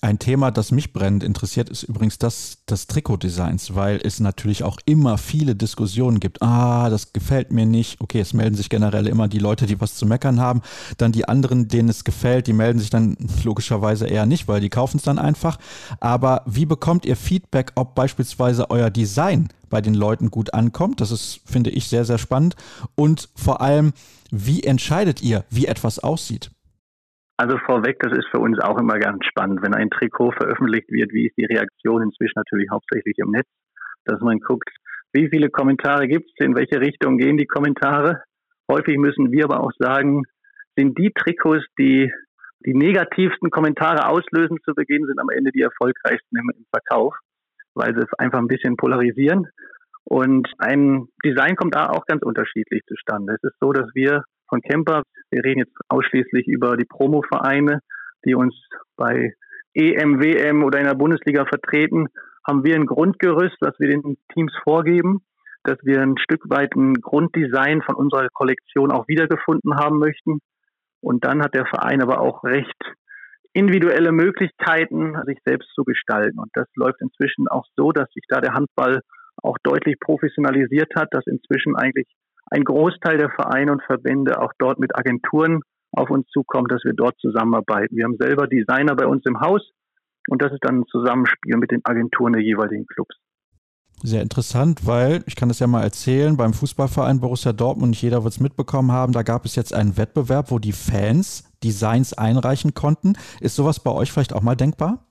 A: Ein Thema, das mich brennend interessiert, ist übrigens das des Trikotdesigns, weil es natürlich auch immer viele Diskussionen gibt. Ah, das gefällt mir nicht. Okay, es melden sich generell immer die Leute, die was zu meckern haben. Dann die anderen, denen es gefällt, die melden sich dann logischerweise eher nicht, weil die kaufen es dann einfach. Aber wie bekommt ihr Feedback, ob beispielsweise euer Design bei den Leuten gut ankommt? Das ist, finde ich, sehr, sehr spannend. Und vor allem, wie entscheidet ihr, wie etwas aussieht?
D: Also vorweg, das ist für uns auch immer ganz spannend, wenn ein Trikot veröffentlicht wird, wie ist die Reaktion inzwischen natürlich hauptsächlich im Netz, dass man guckt, wie viele Kommentare gibt es, in welche Richtung gehen die Kommentare. Häufig müssen wir aber auch sagen, sind die Trikots, die die negativsten Kommentare auslösen zu Beginn, sind am Ende die erfolgreichsten im, im Verkauf, weil sie es einfach ein bisschen polarisieren. Und ein Design kommt da auch ganz unterschiedlich zustande. Es ist so, dass wir von Camper, wir reden jetzt ausschließlich über die Promo-Vereine, die uns bei EM, WM oder in der Bundesliga vertreten, haben wir ein Grundgerüst, was wir den Teams vorgeben, dass wir ein Stück weit ein Grunddesign von unserer Kollektion auch wiedergefunden haben möchten. Und dann hat der Verein aber auch recht individuelle Möglichkeiten, sich selbst zu gestalten. Und das läuft inzwischen auch so, dass sich da der Handball auch deutlich professionalisiert hat, dass inzwischen eigentlich ein Großteil der Vereine und Verbände auch dort mit Agenturen auf uns zukommt, dass wir dort zusammenarbeiten. Wir haben selber Designer bei uns im Haus und das ist dann ein Zusammenspiel mit den Agenturen der jeweiligen Clubs.
A: Sehr interessant, weil ich kann das ja mal erzählen, beim Fußballverein Borussia Dortmund, nicht jeder wird es mitbekommen haben, da gab es jetzt einen Wettbewerb, wo die Fans Designs einreichen konnten. Ist sowas bei euch vielleicht auch mal denkbar?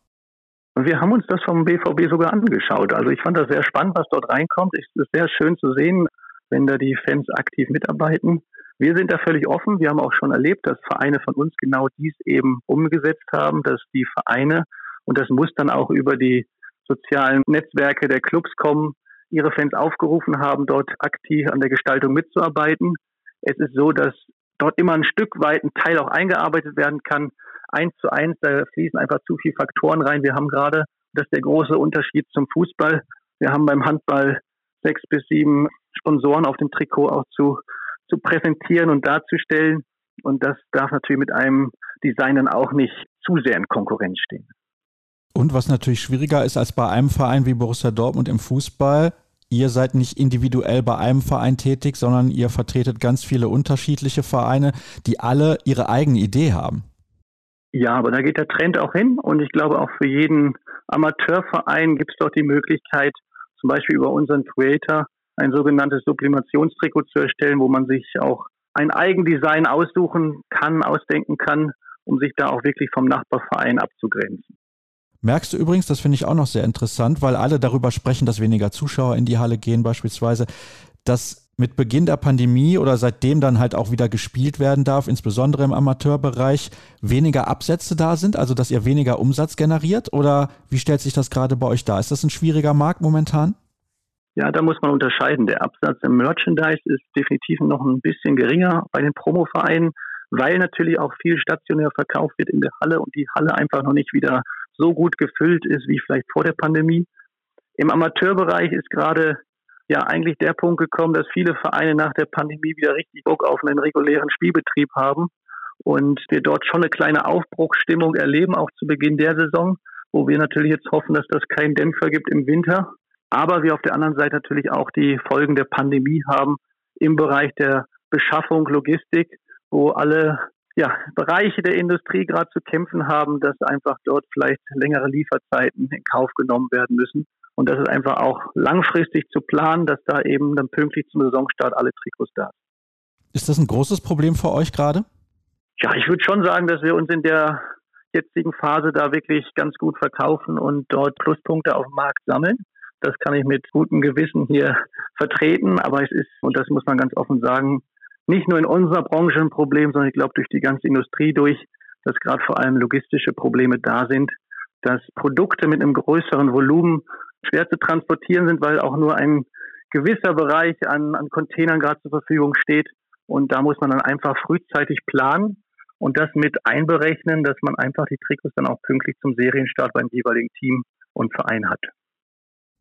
D: Wir haben uns das vom BVB sogar angeschaut. Also ich fand das sehr spannend, was dort reinkommt. Es ist sehr schön zu sehen, wenn da die Fans aktiv mitarbeiten. Wir sind da völlig offen. Wir haben auch schon erlebt, dass Vereine von uns genau dies eben umgesetzt haben, dass die Vereine, und das muss dann auch über die sozialen Netzwerke der Clubs kommen, ihre Fans aufgerufen haben, dort aktiv an der Gestaltung mitzuarbeiten. Es ist so, dass dort immer ein Stück weit ein Teil auch eingearbeitet werden kann. Eins zu eins, da fließen einfach zu viele Faktoren rein. Wir haben gerade, das ist der große Unterschied zum Fußball. Wir haben beim Handball sechs bis sieben Sponsoren auf dem Trikot auch zu, zu präsentieren und darzustellen. Und das darf natürlich mit einem Design dann auch nicht zu sehr in Konkurrenz stehen.
A: Und was natürlich schwieriger ist als bei einem Verein wie Borussia Dortmund im Fußball, ihr seid nicht individuell bei einem Verein tätig, sondern ihr vertretet ganz viele unterschiedliche Vereine, die alle ihre eigene Idee haben.
D: Ja, aber da geht der Trend auch hin und ich glaube auch für jeden Amateurverein gibt es doch die Möglichkeit, zum Beispiel über unseren Creator ein sogenanntes Sublimationstrikot zu erstellen, wo man sich auch ein Eigendesign aussuchen kann, ausdenken kann, um sich da auch wirklich vom Nachbarverein abzugrenzen.
A: Merkst du übrigens, das finde ich auch noch sehr interessant, weil alle darüber sprechen, dass weniger Zuschauer in die Halle gehen beispielsweise, dass mit Beginn der Pandemie oder seitdem dann halt auch wieder gespielt werden darf, insbesondere im Amateurbereich, weniger Absätze da sind, also dass ihr weniger Umsatz generiert? Oder wie stellt sich das gerade bei euch dar? Ist das ein schwieriger Markt momentan?
D: Ja, da muss man unterscheiden. Der Absatz im Merchandise ist definitiv noch ein bisschen geringer bei den Promovereinen, weil natürlich auch viel stationär verkauft wird in der Halle und die Halle einfach noch nicht wieder so gut gefüllt ist wie vielleicht vor der Pandemie. Im Amateurbereich ist gerade ja eigentlich der Punkt gekommen, dass viele Vereine nach der Pandemie wieder richtig Bock auf einen regulären Spielbetrieb haben und wir dort schon eine kleine Aufbruchsstimmung erleben, auch zu Beginn der Saison, wo wir natürlich jetzt hoffen, dass das keinen Dämpfer gibt im Winter. Aber wir auf der anderen Seite natürlich auch die Folgen der Pandemie haben im Bereich der Beschaffung, Logistik, wo alle ja, Bereiche der Industrie gerade zu kämpfen haben, dass einfach dort vielleicht längere Lieferzeiten in Kauf genommen werden müssen. Und das ist einfach auch langfristig zu planen, dass da eben dann pünktlich zum Saisonstart alle Trikots da sind.
A: Ist das ein großes Problem für euch gerade?
D: Ja, ich würde schon sagen, dass wir uns in der jetzigen Phase da wirklich ganz gut verkaufen und dort Pluspunkte auf dem Markt sammeln. Das kann ich mit gutem Gewissen hier vertreten, aber es ist, und das muss man ganz offen sagen, nicht nur in unserer Branche ein Problem, sondern ich glaube durch die ganze Industrie durch, dass gerade vor allem logistische Probleme da sind, dass Produkte mit einem größeren Volumen schwer zu transportieren sind, weil auch nur ein gewisser Bereich an, an Containern gerade zur Verfügung steht. Und da muss man dann einfach frühzeitig planen und das mit einberechnen, dass man einfach die Trikots dann auch pünktlich zum Serienstart beim jeweiligen Team und Verein hat.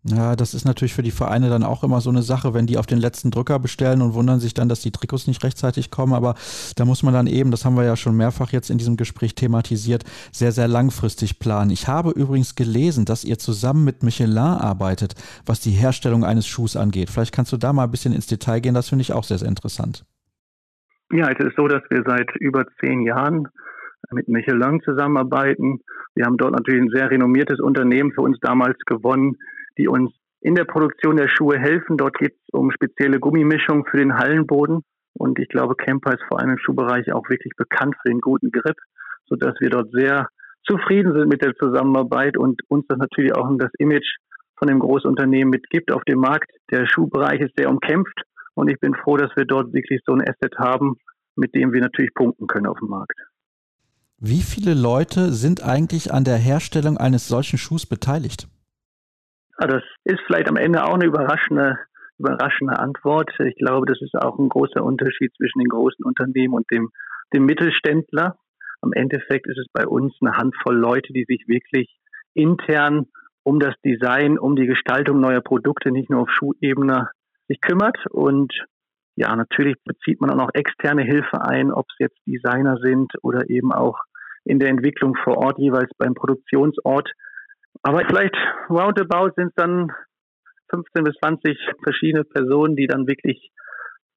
A: Ja, das ist natürlich für die Vereine dann auch immer so eine Sache, wenn die auf den letzten Drücker bestellen und wundern sich dann, dass die Trikots nicht rechtzeitig kommen. Aber da muss man dann eben, das haben wir ja schon mehrfach jetzt in diesem Gespräch thematisiert, sehr, sehr langfristig planen. Ich habe übrigens gelesen, dass ihr zusammen mit Michelin arbeitet, was die Herstellung eines Schuhs angeht. Vielleicht kannst du da mal ein bisschen ins Detail gehen. Das finde ich auch sehr, sehr interessant.
D: Ja, es ist so, dass wir seit über zehn Jahren mit Michelin zusammenarbeiten. Wir haben dort natürlich ein sehr renommiertes Unternehmen für uns damals gewonnen, die uns in der Produktion der Schuhe helfen. Dort geht es um spezielle Gummimischungen für den Hallenboden. Und ich glaube, Camper ist vor allem im Schuhbereich auch wirklich bekannt für den guten Grip, sodass wir dort sehr zufrieden sind mit der Zusammenarbeit und uns das natürlich auch das Image von dem Großunternehmen mitgibt auf dem Markt. Der Schuhbereich ist sehr umkämpft und ich bin froh, dass wir dort wirklich so ein Asset haben, mit dem wir natürlich punkten können auf dem Markt.
A: Wie viele Leute sind eigentlich an der Herstellung eines solchen Schuhs beteiligt?
D: Das ist vielleicht am Ende auch eine überraschende, überraschende Antwort. Ich glaube, das ist auch ein großer Unterschied zwischen den großen Unternehmen und dem, dem Mittelständler. Am Endeffekt ist es bei uns eine Handvoll Leute, die sich wirklich intern um das Design, um die Gestaltung neuer Produkte, nicht nur auf Schuhebene sich kümmert. Und ja, natürlich bezieht man auch noch externe Hilfe ein, ob es jetzt Designer sind oder eben auch in der Entwicklung vor Ort, jeweils beim Produktionsort. Aber vielleicht roundabout sind es dann 15 bis 20 verschiedene Personen, die dann wirklich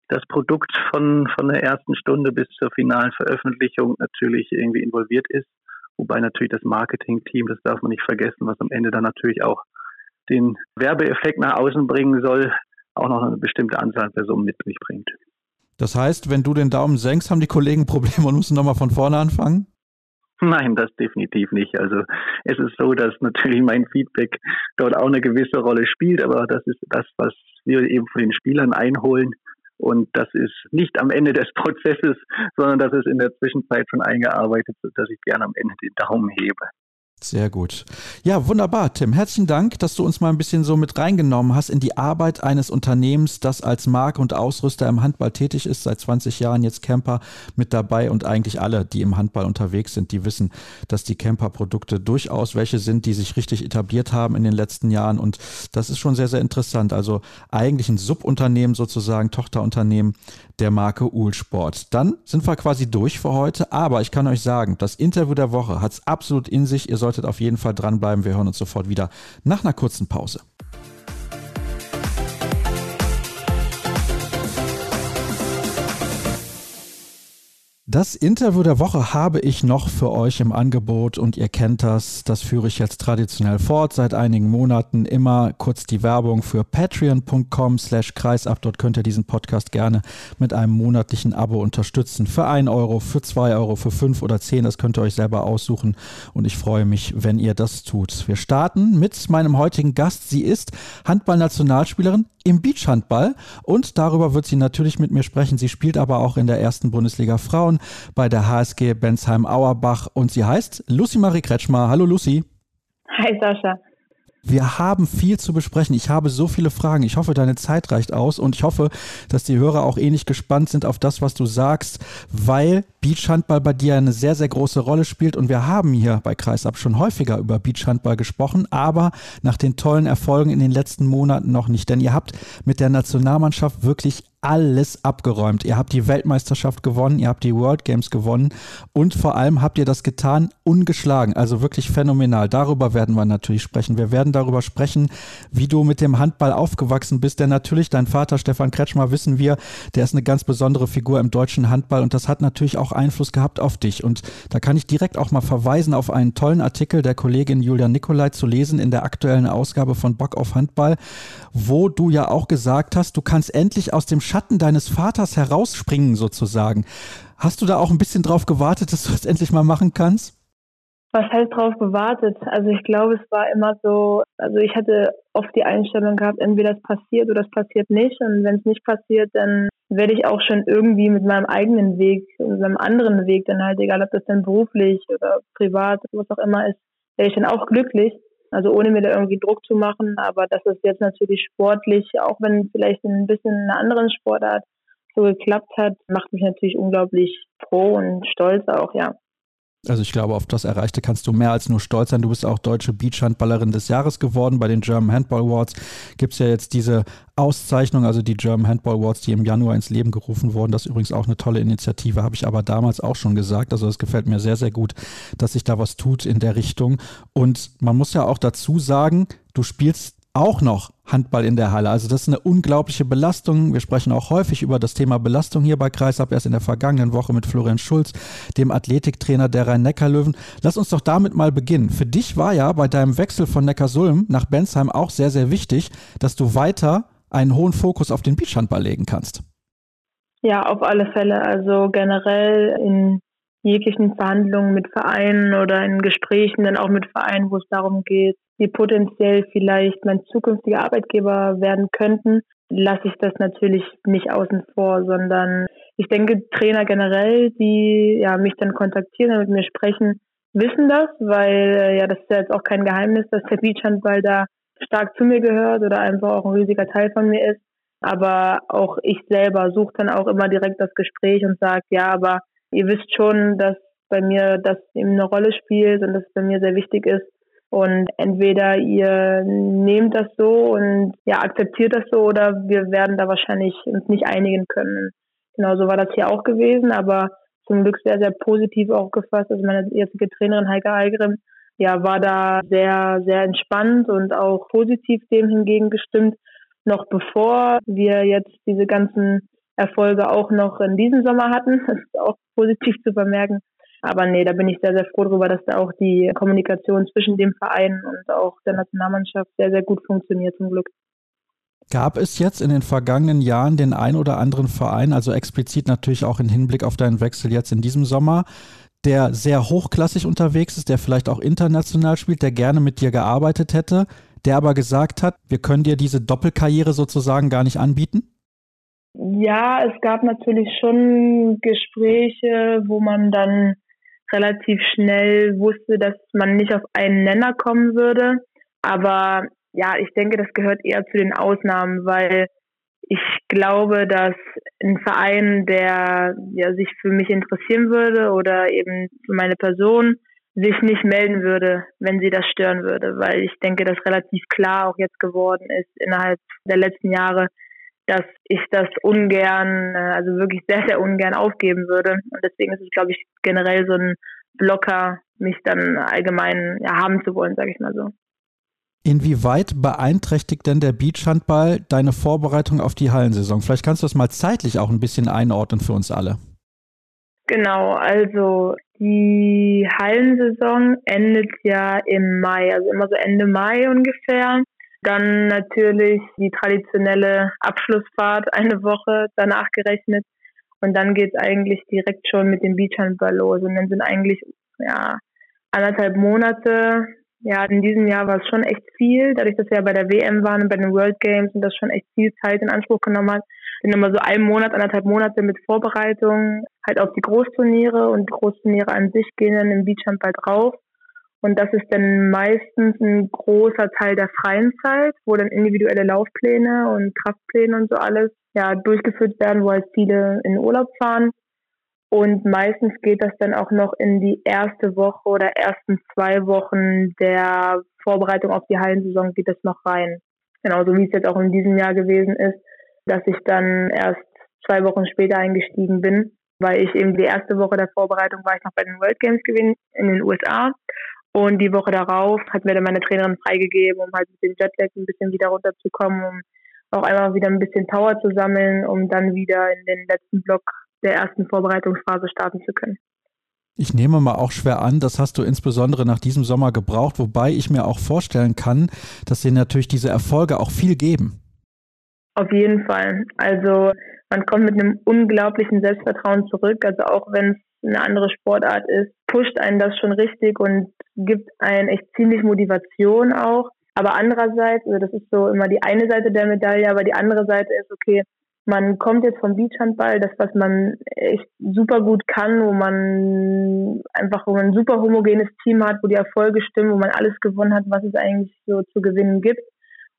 D: das Produkt von, von der ersten Stunde bis zur finalen Veröffentlichung natürlich irgendwie involviert ist. Wobei natürlich das Marketing-Team, das darf man nicht vergessen, was am Ende dann natürlich auch den Werbeeffekt nach außen bringen soll, auch noch eine bestimmte Anzahl an Personen mit sich bringt.
A: Das heißt, wenn du den Daumen senkst, haben die Kollegen Probleme und müssen nochmal von vorne anfangen?
D: Nein, das definitiv nicht. Also es ist so, dass natürlich mein Feedback dort auch eine gewisse Rolle spielt, aber das ist das, was wir eben von den Spielern einholen. Und das ist nicht am Ende des Prozesses, sondern das ist in der Zwischenzeit schon eingearbeitet, sodass ich gerne am Ende den Daumen hebe.
A: Sehr gut. Ja, wunderbar, Tim. Herzlichen Dank, dass du uns mal ein bisschen so mit reingenommen hast in die Arbeit eines Unternehmens, das als Marke und Ausrüster im Handball tätig ist, seit 20 Jahren jetzt Camper mit dabei und eigentlich alle, die im Handball unterwegs sind, die wissen, dass die Camper-Produkte durchaus welche sind, die sich richtig etabliert haben in den letzten Jahren und das ist schon sehr, sehr interessant. Also eigentlich ein Subunternehmen sozusagen, Tochterunternehmen der Marke Uhlsport. Dann sind wir quasi durch für heute, aber ich kann euch sagen, das Interview der Woche hat es absolut in sich. Ihr solltet auf jeden Fall dranbleiben. Wir hören uns sofort wieder nach einer kurzen Pause. Das Interview der Woche habe ich noch für euch im Angebot und ihr kennt das. Das führe ich jetzt traditionell fort seit einigen Monaten. Immer kurz die Werbung für patreon.com slash kreisab. Dort könnt ihr diesen Podcast gerne mit einem monatlichen Abo unterstützen. Für 1 Euro, für 2 Euro, für 5 oder 10. Das könnt ihr euch selber aussuchen und ich freue mich, wenn ihr das tut. Wir starten mit meinem heutigen Gast. Sie ist Handballnationalspielerin im Beachhandball und darüber wird sie natürlich mit mir sprechen. Sie spielt aber auch in der ersten Bundesliga Frauen bei der HSG Bensheim-Auerbach und sie heißt Lucy Marie Kretschmer. Hallo Lucy.
E: Hi Sascha.
A: Wir haben viel zu besprechen. Ich habe so viele Fragen. Ich hoffe, deine Zeit reicht aus und ich hoffe, dass die Hörer auch ähnlich gespannt sind auf das, was du sagst, weil Beachhandball bei dir eine sehr, sehr große Rolle spielt und wir haben hier bei Kreisab schon häufiger über Beachhandball gesprochen, aber nach den tollen Erfolgen in den letzten Monaten noch nicht, denn ihr habt mit der Nationalmannschaft wirklich alles abgeräumt. Ihr habt die Weltmeisterschaft gewonnen, ihr habt die World Games gewonnen und vor allem habt ihr das getan ungeschlagen. Also wirklich phänomenal. Darüber werden wir natürlich sprechen. Wir werden darüber sprechen, wie du mit dem Handball aufgewachsen bist. Denn natürlich dein Vater Stefan Kretschmer wissen wir, der ist eine ganz besondere Figur im deutschen Handball und das hat natürlich auch Einfluss gehabt auf dich. Und da kann ich direkt auch mal verweisen auf einen tollen Artikel der Kollegin Julia Nikolai zu lesen in der aktuellen Ausgabe von Bock auf Handball, wo du ja auch gesagt hast, du kannst endlich aus dem Schatten deines Vaters herausspringen sozusagen. Hast du da auch ein bisschen drauf gewartet, dass du das endlich mal machen kannst?
E: Was heißt drauf gewartet? Also ich glaube, es war immer so, also ich hatte oft die Einstellung gehabt, entweder es passiert oder es passiert nicht. Und wenn es nicht passiert, dann werde ich auch schon irgendwie mit meinem eigenen Weg, mit meinem anderen Weg, dann halt, egal ob das dann beruflich oder privat, was auch immer ist, werde ich dann auch glücklich. Also ohne mir da irgendwie Druck zu machen. Aber das ist jetzt natürlich sportlich, auch wenn vielleicht ein bisschen in einer anderen Sportart so geklappt hat, macht mich natürlich unglaublich froh und stolz auch, ja.
A: Also ich glaube, auf das Erreichte kannst du mehr als nur stolz sein. Du bist auch deutsche Beachhandballerin des Jahres geworden. Bei den German Handball Awards gibt es ja jetzt diese Auszeichnung, also die German Handball Awards, die im Januar ins Leben gerufen wurden. Das ist übrigens auch eine tolle Initiative, habe ich aber damals auch schon gesagt. Also es gefällt mir sehr, sehr gut, dass sich da was tut in der Richtung. Und man muss ja auch dazu sagen, du spielst auch noch Handball in der Halle. Also das ist eine unglaubliche Belastung. Wir sprechen auch häufig über das Thema Belastung hier bei Kreisab, erst in der vergangenen Woche mit Florian Schulz, dem Athletiktrainer der Rhein-Neckar-Löwen. Lass uns doch damit mal beginnen. Für dich war ja bei deinem Wechsel von Neckarsulm nach Bensheim auch sehr, sehr wichtig, dass du weiter einen hohen Fokus auf den Beachhandball legen kannst.
E: Ja, auf alle Fälle. Also generell in jeglichen Verhandlungen mit Vereinen oder in Gesprächen dann auch mit Vereinen, wo es darum geht, die potenziell vielleicht mein zukünftiger Arbeitgeber werden könnten, lasse ich das natürlich nicht außen vor, sondern ich denke, Trainer generell, die ja mich dann kontaktieren und mit mir sprechen, wissen das, weil äh, ja, das ist ja jetzt auch kein Geheimnis, dass der Beachhandball da stark zu mir gehört oder einfach auch ein riesiger Teil von mir ist. Aber auch ich selber suche dann auch immer direkt das Gespräch und sage, ja, aber ihr wisst schon, dass bei mir das eben eine Rolle spielt und dass es bei mir sehr wichtig ist. Und entweder ihr nehmt das so und ja, akzeptiert das so oder wir werden da wahrscheinlich uns nicht einigen können. Genauso war das hier auch gewesen, aber zum Glück sehr, sehr positiv aufgefasst. Also meine jetzige Trainerin Heike Algrim, ja, war da sehr, sehr entspannt und auch positiv dem hingegen gestimmt. Noch bevor wir jetzt diese ganzen Erfolge auch noch in diesem Sommer hatten. Das ist auch positiv zu vermerken. Aber nee, da bin ich sehr, sehr froh darüber, dass da auch die Kommunikation zwischen dem Verein und auch der Nationalmannschaft sehr, sehr gut funktioniert zum Glück.
A: Gab es jetzt in den vergangenen Jahren den ein oder anderen Verein, also explizit natürlich auch im Hinblick auf deinen Wechsel jetzt in diesem Sommer, der sehr hochklassig unterwegs ist, der vielleicht auch international spielt, der gerne mit dir gearbeitet hätte, der aber gesagt hat, wir können dir diese Doppelkarriere sozusagen gar nicht anbieten?
E: Ja, es gab natürlich schon Gespräche, wo man dann relativ schnell wusste, dass man nicht auf einen Nenner kommen würde. Aber ja, ich denke, das gehört eher zu den Ausnahmen, weil ich glaube, dass ein Verein, der ja, sich für mich interessieren würde oder eben für meine Person, sich nicht melden würde, wenn sie das stören würde, weil ich denke, dass relativ klar auch jetzt geworden ist innerhalb der letzten Jahre, dass ich das ungern, äh, also wirklich sehr, sehr ungern aufgeben würde. Und deswegen ist es, glaube ich, generell so ein Blocker, mich dann allgemein ja, haben zu wollen, sage ich mal so.
A: Inwieweit beeinträchtigt denn der Beachhandball deine Vorbereitung auf die Hallensaison? Vielleicht kannst du das mal zeitlich auch ein bisschen einordnen für uns alle.
E: Genau, also die Hallensaison endet ja im Mai, also immer so Ende Mai ungefähr. Dann natürlich die traditionelle Abschlussfahrt eine Woche danach gerechnet. Und dann geht es eigentlich direkt schon mit dem Beachhandball los. Und dann sind eigentlich ja, anderthalb Monate ja, in diesem Jahr war es schon echt viel, dadurch, dass wir ja bei der WM waren und bei den World Games und das schon echt viel Zeit in Anspruch genommen hat. Sind immer so ein Monat, anderthalb Monate mit Vorbereitung halt auf die Großturniere und die Großturniere an sich gehen dann im Beachhandball drauf. Und das ist dann meistens ein großer Teil der freien Zeit, wo dann individuelle Laufpläne und Kraftpläne und so alles ja durchgeführt werden, wo halt viele in Urlaub fahren. Und meistens geht das dann auch noch in die erste Woche oder ersten zwei Wochen der Vorbereitung auf die Hallensaison geht das noch rein. Genauso wie es jetzt auch in diesem Jahr gewesen ist, dass ich dann erst zwei Wochen später eingestiegen bin, weil ich eben die erste Woche der Vorbereitung war ich noch bei den World Games gewesen in den USA. Und die Woche darauf hat mir dann meine Trainerin freigegeben, um halt mit dem Jetlag ein bisschen wieder runterzukommen, um auch einmal wieder ein bisschen Power zu sammeln, um dann wieder in den letzten Block der ersten Vorbereitungsphase starten zu können.
A: Ich nehme mal auch schwer an, das hast du insbesondere nach diesem Sommer gebraucht, wobei ich mir auch vorstellen kann, dass dir natürlich diese Erfolge auch viel geben.
E: Auf jeden Fall. Also man kommt mit einem unglaublichen Selbstvertrauen zurück. Also auch wenn es eine andere Sportart ist, pusht einen das schon richtig und gibt einen echt ziemlich Motivation auch. Aber andererseits, also das ist so immer die eine Seite der Medaille, aber die andere Seite ist, okay, man kommt jetzt vom Beachhandball, das, was man echt super gut kann, wo man einfach, wo man ein super homogenes Team hat, wo die Erfolge stimmen, wo man alles gewonnen hat, was es eigentlich so zu gewinnen gibt.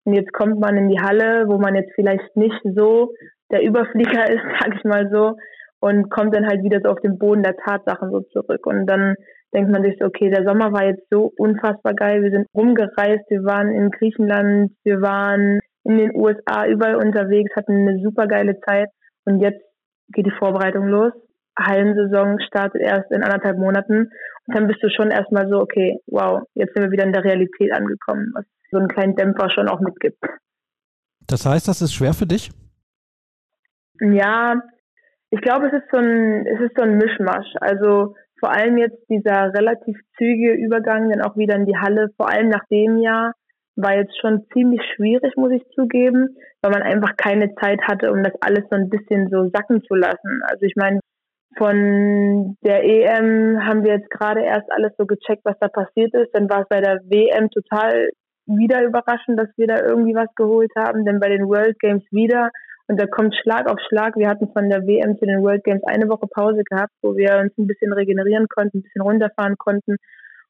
E: Und jetzt kommt man in die Halle, wo man jetzt vielleicht nicht so der Überflieger ist, sag ich mal so, und kommt dann halt wieder so auf den Boden der Tatsachen so zurück. Und dann denkt man sich so, okay, der Sommer war jetzt so unfassbar geil. Wir sind rumgereist, wir waren in Griechenland, wir waren in den USA überall unterwegs, hatten eine super geile Zeit und jetzt geht die Vorbereitung los. Hallensaison startet erst in anderthalb Monaten und dann bist du schon erstmal so, okay, wow, jetzt sind wir wieder in der Realität angekommen, was so einen kleinen Dämpfer schon auch mitgibt.
A: Das heißt, das ist schwer für dich?
E: Ja, ich glaube, es ist so ein, es ist so ein Mischmasch. Also vor allem jetzt dieser relativ zügige Übergang dann auch wieder in die Halle, vor allem nach dem Jahr, war jetzt schon ziemlich schwierig, muss ich zugeben, weil man einfach keine Zeit hatte, um das alles so ein bisschen so sacken zu lassen. Also ich meine, von der EM haben wir jetzt gerade erst alles so gecheckt, was da passiert ist. Dann war es bei der WM total wieder überraschend, dass wir da irgendwie was geholt haben, denn bei den World Games wieder und da kommt Schlag auf Schlag. Wir hatten von der WM zu den World Games eine Woche Pause gehabt, wo wir uns ein bisschen regenerieren konnten, ein bisschen runterfahren konnten.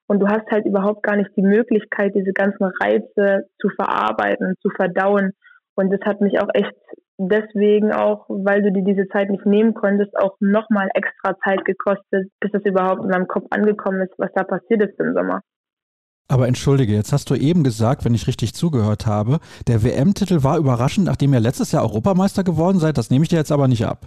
E: Und du hast halt überhaupt gar nicht die Möglichkeit, diese ganzen Reize zu verarbeiten, zu verdauen. Und das hat mich auch echt deswegen auch, weil du dir diese Zeit nicht nehmen konntest, auch nochmal extra Zeit gekostet, bis das überhaupt in meinem Kopf angekommen ist, was da passiert ist im Sommer.
A: Aber entschuldige, jetzt hast du eben gesagt, wenn ich richtig zugehört habe, der WM-Titel war überraschend, nachdem ihr letztes Jahr Europameister geworden seid. Das nehme ich dir jetzt aber nicht ab.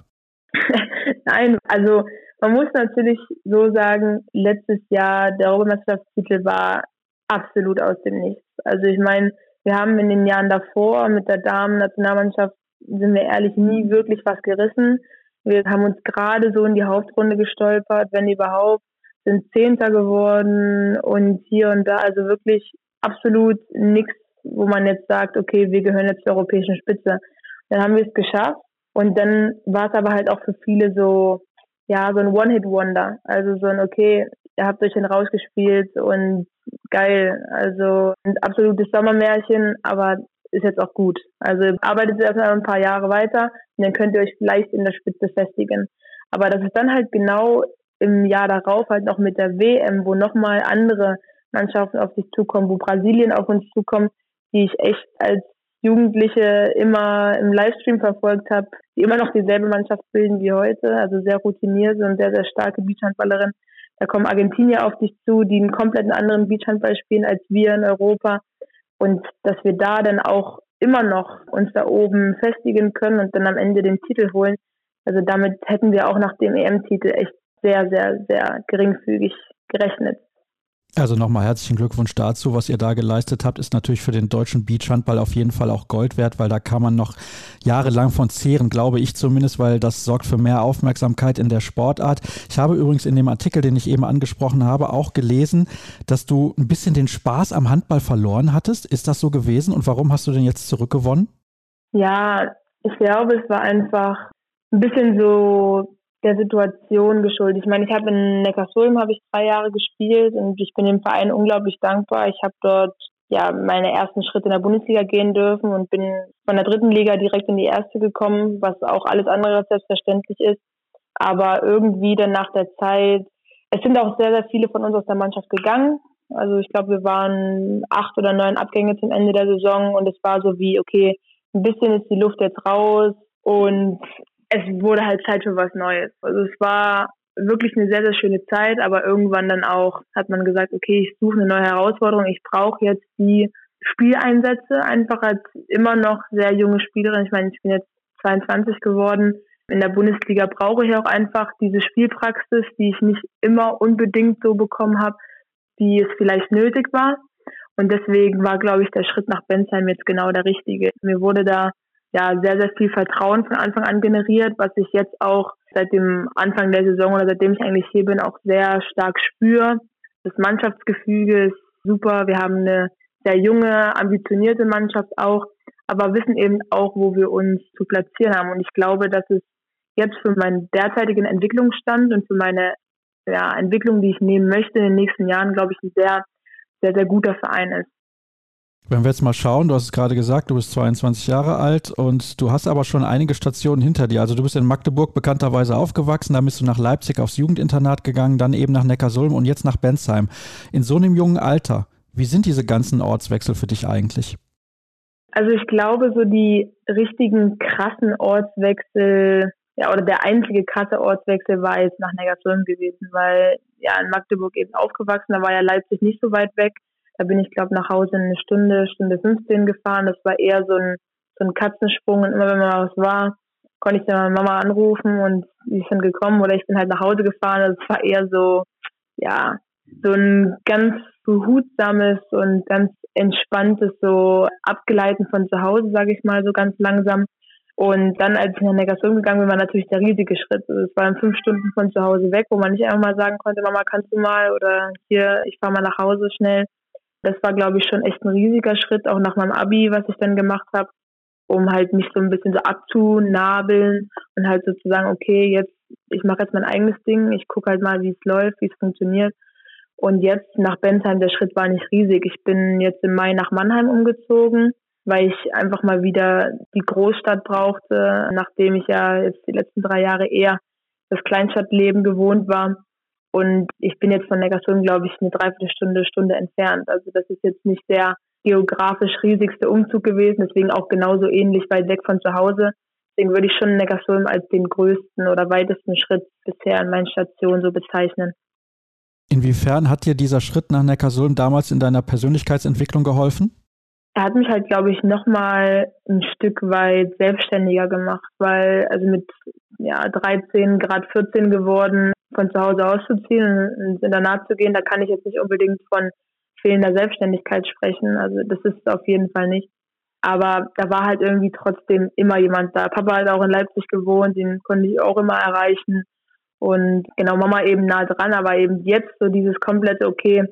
E: Nein, also man muss natürlich so sagen, letztes Jahr der Europameisterschaftstitel war absolut aus dem Nichts. Also ich meine, wir haben in den Jahren davor mit der Damen-Nationalmannschaft, sind wir ehrlich, nie wirklich was gerissen. Wir haben uns gerade so in die Hauptrunde gestolpert, wenn überhaupt sind Zehnter geworden und hier und da, also wirklich absolut nichts, wo man jetzt sagt, okay, wir gehören jetzt zur europäischen Spitze. Dann haben wir es geschafft und dann war es aber halt auch für viele so, ja, so ein One-Hit-Wonder. Also so ein, okay, ihr habt euch dann rausgespielt und geil. Also ein absolutes Sommermärchen, aber ist jetzt auch gut. Also arbeitet erstmal ein paar Jahre weiter und dann könnt ihr euch vielleicht in der Spitze festigen. Aber das ist dann halt genau im Jahr darauf halt noch mit der WM, wo nochmal andere Mannschaften auf sich zukommen, wo Brasilien auf uns zukommt, die ich echt als Jugendliche immer im Livestream verfolgt habe, die immer noch dieselbe Mannschaft bilden wie heute, also sehr routinierte und sehr, sehr starke Beachhandballerin. Da kommen Argentinier auf dich zu, die einen komplett anderen Beachhandball spielen als wir in Europa. Und dass wir da dann auch immer noch uns da oben festigen können und dann am Ende den Titel holen. Also damit hätten wir auch nach dem EM-Titel echt sehr, sehr, sehr geringfügig gerechnet.
A: Also nochmal herzlichen Glückwunsch dazu. Was ihr da geleistet habt, ist natürlich für den deutschen Beachhandball auf jeden Fall auch Gold wert, weil da kann man noch jahrelang von zehren, glaube ich zumindest, weil das sorgt für mehr Aufmerksamkeit in der Sportart. Ich habe übrigens in dem Artikel, den ich eben angesprochen habe, auch gelesen, dass du ein bisschen den Spaß am Handball verloren hattest. Ist das so gewesen und warum hast du denn jetzt zurückgewonnen?
E: Ja, ich glaube, es war einfach ein bisschen so der Situation geschuldet. Ich meine, ich habe in Neckarsulm habe ich drei Jahre gespielt und ich bin dem Verein unglaublich dankbar. Ich habe dort ja meine ersten Schritte in der Bundesliga gehen dürfen und bin von der dritten Liga direkt in die erste gekommen, was auch alles andere selbstverständlich ist. Aber irgendwie dann nach der Zeit, es sind auch sehr, sehr viele von uns aus der Mannschaft gegangen. Also ich glaube, wir waren acht oder neun Abgänge zum Ende der Saison und es war so wie, okay, ein bisschen ist die Luft jetzt raus und es wurde halt Zeit für was Neues. Also es war wirklich eine sehr, sehr schöne Zeit, aber irgendwann dann auch hat man gesagt, okay, ich suche eine neue Herausforderung, ich brauche jetzt die Spieleinsätze, einfach als immer noch sehr junge Spielerin. Ich meine, ich bin jetzt 22 geworden. In der Bundesliga brauche ich auch einfach diese Spielpraxis, die ich nicht immer unbedingt so bekommen habe, wie es vielleicht nötig war. Und deswegen war, glaube ich, der Schritt nach Bensheim jetzt genau der richtige. Mir wurde da ja sehr, sehr viel Vertrauen von Anfang an generiert, was ich jetzt auch seit dem Anfang der Saison oder seitdem ich eigentlich hier bin, auch sehr stark spüre. Das Mannschaftsgefüge ist super. Wir haben eine sehr junge, ambitionierte Mannschaft auch, aber wissen eben auch, wo wir uns zu platzieren haben. Und ich glaube, dass es jetzt für meinen derzeitigen Entwicklungsstand und für meine ja, Entwicklung, die ich nehmen möchte in den nächsten Jahren, glaube ich, ein sehr, sehr, sehr guter Verein ist.
A: Wenn wir jetzt mal schauen, du hast es gerade gesagt, du bist 22 Jahre alt und du hast aber schon einige Stationen hinter dir. Also du bist in Magdeburg bekannterweise aufgewachsen, dann bist du nach Leipzig aufs Jugendinternat gegangen, dann eben nach Neckarsulm und jetzt nach Bensheim. In so einem jungen Alter, wie sind diese ganzen Ortswechsel für dich eigentlich?
E: Also ich glaube, so die richtigen krassen Ortswechsel, ja, oder der einzige krasse Ortswechsel war jetzt nach Neckarsulm gewesen, weil ja in Magdeburg eben aufgewachsen, da war ja Leipzig nicht so weit weg. Da bin ich, glaube nach Hause eine Stunde, Stunde 15 gefahren. Das war eher so ein, so ein Katzensprung. Und immer wenn mal was war, konnte ich dann meine Mama anrufen und die sind gekommen oder ich bin halt nach Hause gefahren. Das also war eher so, ja, so ein ganz behutsames und ganz entspanntes, so abgeleiten von zu Hause, sage ich mal, so ganz langsam. Und dann, als ich nach Negation gegangen bin, war natürlich der riesige Schritt. Also es waren fünf Stunden von zu Hause weg, wo man nicht einfach mal sagen konnte, Mama, kannst du mal oder hier, ich fahre mal nach Hause schnell das war, glaube ich, schon echt ein riesiger Schritt, auch nach meinem Abi, was ich dann gemacht habe, um halt mich so ein bisschen so abzunabeln und halt sozusagen, okay, jetzt, ich mache jetzt mein eigenes Ding, ich gucke halt mal, wie es läuft, wie es funktioniert. Und jetzt nach Bensheim, der Schritt war nicht riesig. Ich bin jetzt im Mai nach Mannheim umgezogen, weil ich einfach mal wieder die Großstadt brauchte, nachdem ich ja jetzt die letzten drei Jahre eher das Kleinstadtleben gewohnt war. Und ich bin jetzt von Neckarsulm, glaube ich, eine Dreiviertelstunde, Stunde entfernt. Also das ist jetzt nicht der geografisch riesigste Umzug gewesen, deswegen auch genauso ähnlich weit weg von zu Hause. Deswegen würde ich schon Neckarsulm als den größten oder weitesten Schritt bisher an meinen Stationen so bezeichnen.
A: Inwiefern hat dir dieser Schritt nach Neckarsulm damals in deiner Persönlichkeitsentwicklung geholfen?
E: Er hat mich halt, glaube ich, nochmal ein Stück weit selbstständiger gemacht, weil also mit ja, 13, Grad 14 geworden, von zu Hause auszuziehen und in der Naht zu gehen, da kann ich jetzt nicht unbedingt von fehlender Selbstständigkeit sprechen. Also das ist es auf jeden Fall nicht. Aber da war halt irgendwie trotzdem immer jemand da. Papa hat auch in Leipzig gewohnt, den konnte ich auch immer erreichen. Und genau, Mama eben nah dran, aber eben jetzt so dieses komplette, okay,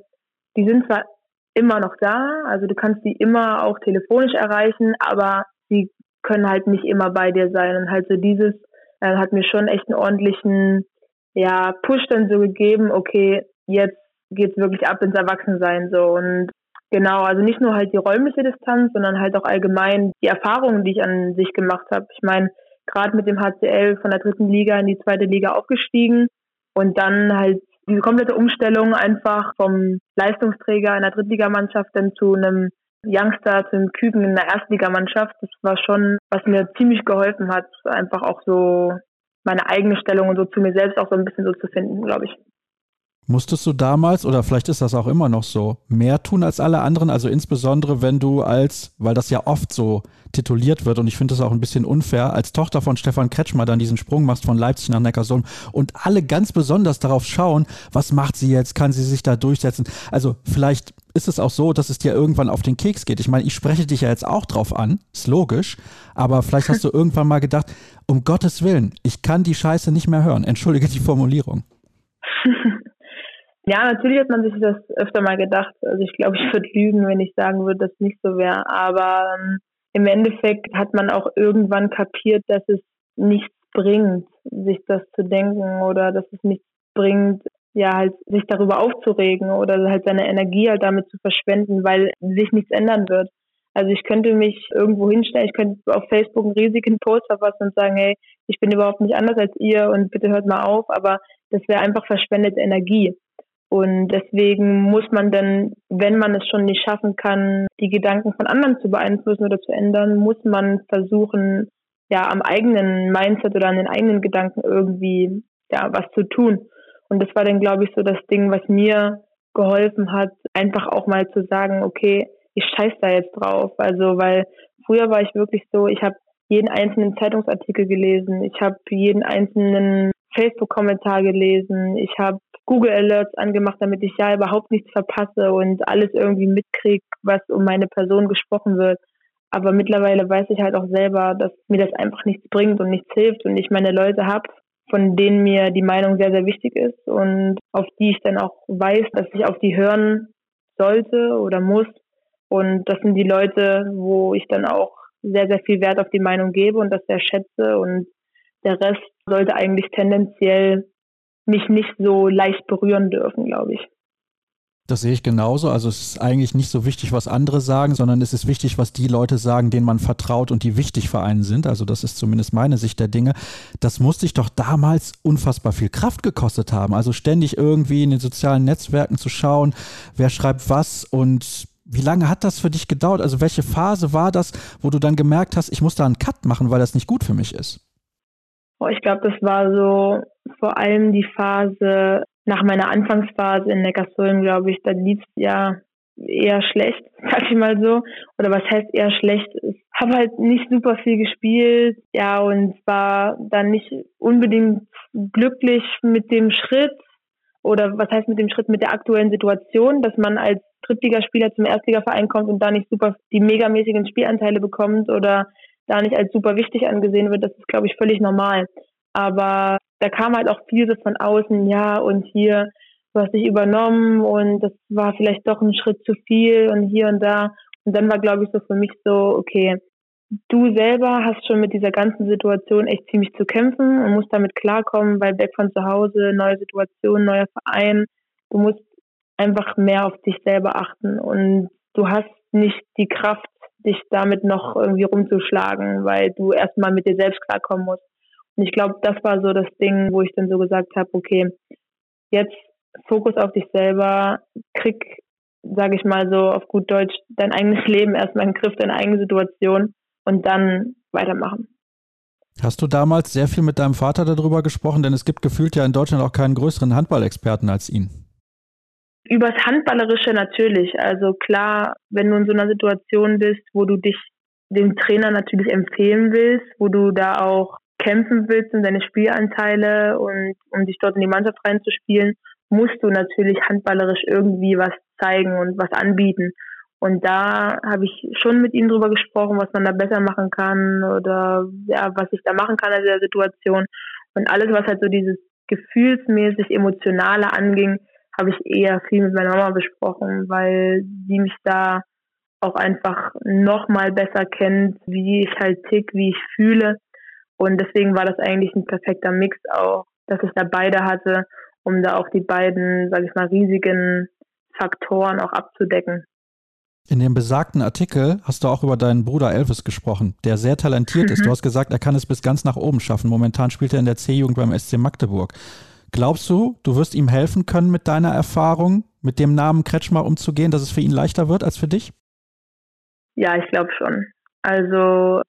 E: die sind zwar immer noch da, also du kannst die immer auch telefonisch erreichen, aber sie können halt nicht immer bei dir sein. Und halt so dieses äh, hat mir schon echt einen ordentlichen ja, Push dann so gegeben, okay, jetzt geht's wirklich ab ins Erwachsensein so und genau, also nicht nur halt die räumliche Distanz, sondern halt auch allgemein die Erfahrungen, die ich an sich gemacht habe. Ich meine, gerade mit dem HCL von der dritten Liga in die zweite Liga aufgestiegen und dann halt diese komplette Umstellung einfach vom Leistungsträger einer Drittligamannschaft dann zu einem Youngster, zu einem Küken in der Erstligamannschaft, das war schon, was mir ziemlich geholfen hat, einfach auch so meine eigene Stellung und so zu mir selbst auch so ein bisschen so zu finden, glaube ich.
A: Musstest du damals, oder vielleicht ist das auch immer noch so, mehr tun als alle anderen? Also insbesondere, wenn du als, weil das ja oft so tituliert wird und ich finde das auch ein bisschen unfair, als Tochter von Stefan Kretschmer dann diesen Sprung machst von Leipzig nach Neckarsulm und alle ganz besonders darauf schauen, was macht sie jetzt, kann sie sich da durchsetzen? Also vielleicht ist es auch so, dass es dir irgendwann auf den Keks geht. Ich meine, ich spreche dich ja jetzt auch drauf an, ist logisch, aber vielleicht hast du irgendwann mal gedacht, um Gottes Willen, ich kann die Scheiße nicht mehr hören. Entschuldige die Formulierung.
E: Ja, natürlich hat man sich das öfter mal gedacht. Also ich glaube, ich würde lügen, wenn ich sagen würde, dass es nicht so wäre. Aber ähm, im Endeffekt hat man auch irgendwann kapiert, dass es nichts bringt, sich das zu denken oder dass es nichts bringt, ja, halt sich darüber aufzuregen oder halt seine Energie halt damit zu verschwenden, weil sich nichts ändern wird. Also ich könnte mich irgendwo hinstellen, ich könnte auf Facebook einen riesigen Post verfassen und sagen, hey, ich bin überhaupt nicht anders als ihr und bitte hört mal auf, aber das wäre einfach verschwendete Energie. Und deswegen muss man dann, wenn man es schon nicht schaffen kann, die Gedanken von anderen zu beeinflussen oder zu ändern, muss man versuchen, ja, am eigenen Mindset oder an den eigenen Gedanken irgendwie, ja, was zu tun. Und das war dann, glaube ich, so das Ding, was mir geholfen hat, einfach auch mal zu sagen, okay, ich scheiß da jetzt drauf. Also, weil früher war ich wirklich so, ich habe jeden einzelnen Zeitungsartikel gelesen, ich habe jeden einzelnen Facebook-Kommentar gelesen, ich habe Google Alerts angemacht, damit ich ja überhaupt nichts verpasse und alles irgendwie mitkriege, was um meine Person gesprochen wird. Aber mittlerweile weiß ich halt auch selber, dass mir das einfach nichts bringt und nichts hilft und ich meine Leute habe, von denen mir die Meinung sehr, sehr wichtig ist und auf die ich dann auch weiß, dass ich auf die hören sollte oder muss. Und das sind die Leute, wo ich dann auch sehr, sehr viel Wert auf die Meinung gebe und das sehr schätze. Und der Rest sollte eigentlich tendenziell mich nicht so leicht berühren dürfen, glaube ich.
A: Das sehe ich genauso. Also es ist eigentlich nicht so wichtig, was andere sagen, sondern es ist wichtig, was die Leute sagen, denen man vertraut und die wichtig für einen sind. Also das ist zumindest meine Sicht der Dinge. Das musste ich doch damals unfassbar viel Kraft gekostet haben. Also ständig irgendwie in den sozialen Netzwerken zu schauen, wer schreibt was und wie lange hat das für dich gedauert? Also welche Phase war das, wo du dann gemerkt hast, ich muss da einen Cut machen, weil das nicht gut für mich ist?
E: Oh, ich glaube, das war so vor allem die Phase nach meiner Anfangsphase in Neckarsulm, glaube ich, da lief es ja eher schlecht, sag ich mal so. Oder was heißt eher schlecht? Ich habe halt nicht super viel gespielt, ja, und war dann nicht unbedingt glücklich mit dem Schritt. Oder was heißt mit dem Schritt mit der aktuellen Situation, dass man als Drittligaspieler zum Erstligaverein kommt und da nicht super die megamäßigen Spielanteile bekommt oder da nicht als super wichtig angesehen wird, das ist, glaube ich, völlig normal. Aber da kam halt auch viel so von außen, ja, und hier, du hast dich übernommen und das war vielleicht doch ein Schritt zu viel und hier und da. Und dann war, glaube ich, so für mich so, okay, du selber hast schon mit dieser ganzen Situation echt ziemlich zu kämpfen und musst damit klarkommen, weil weg von zu Hause, neue Situation, neuer Verein. Du musst einfach mehr auf dich selber achten und du hast nicht die Kraft, dich damit noch irgendwie rumzuschlagen, weil du erstmal mit dir selbst klarkommen musst. Und ich glaube, das war so das Ding, wo ich dann so gesagt habe, okay, jetzt Fokus auf dich selber, krieg, sage ich mal so auf gut Deutsch, dein eigenes Leben erstmal in den Griff, deine eigene Situation und dann weitermachen.
A: Hast du damals sehr viel mit deinem Vater darüber gesprochen? Denn es gibt gefühlt ja in Deutschland auch keinen größeren Handballexperten als ihn.
E: Übers Handballerische natürlich. Also klar, wenn du in so einer Situation bist, wo du dich dem Trainer natürlich empfehlen willst, wo du da auch kämpfen willst um deine Spielanteile und um dich dort in die Mannschaft reinzuspielen, musst du natürlich handballerisch irgendwie was zeigen und was anbieten. Und da habe ich schon mit ihm drüber gesprochen, was man da besser machen kann oder ja, was ich da machen kann in der Situation. Und alles, was halt so dieses gefühlsmäßig emotionale anging, habe ich eher viel mit meiner Mama besprochen, weil sie mich da auch einfach noch mal besser kennt, wie ich halt tick, wie ich fühle. Und deswegen war das eigentlich ein perfekter Mix auch, dass ich da beide hatte, um da auch die beiden, sage ich mal, riesigen Faktoren auch abzudecken.
A: In dem besagten Artikel hast du auch über deinen Bruder Elvis gesprochen, der sehr talentiert mhm. ist. Du hast gesagt, er kann es bis ganz nach oben schaffen. Momentan spielt er in der C-Jugend beim SC Magdeburg. Glaubst du, du wirst ihm helfen können mit deiner Erfahrung, mit dem Namen Kretschmer umzugehen, dass es für ihn leichter wird als für dich?
E: Ja, ich glaube schon. Also,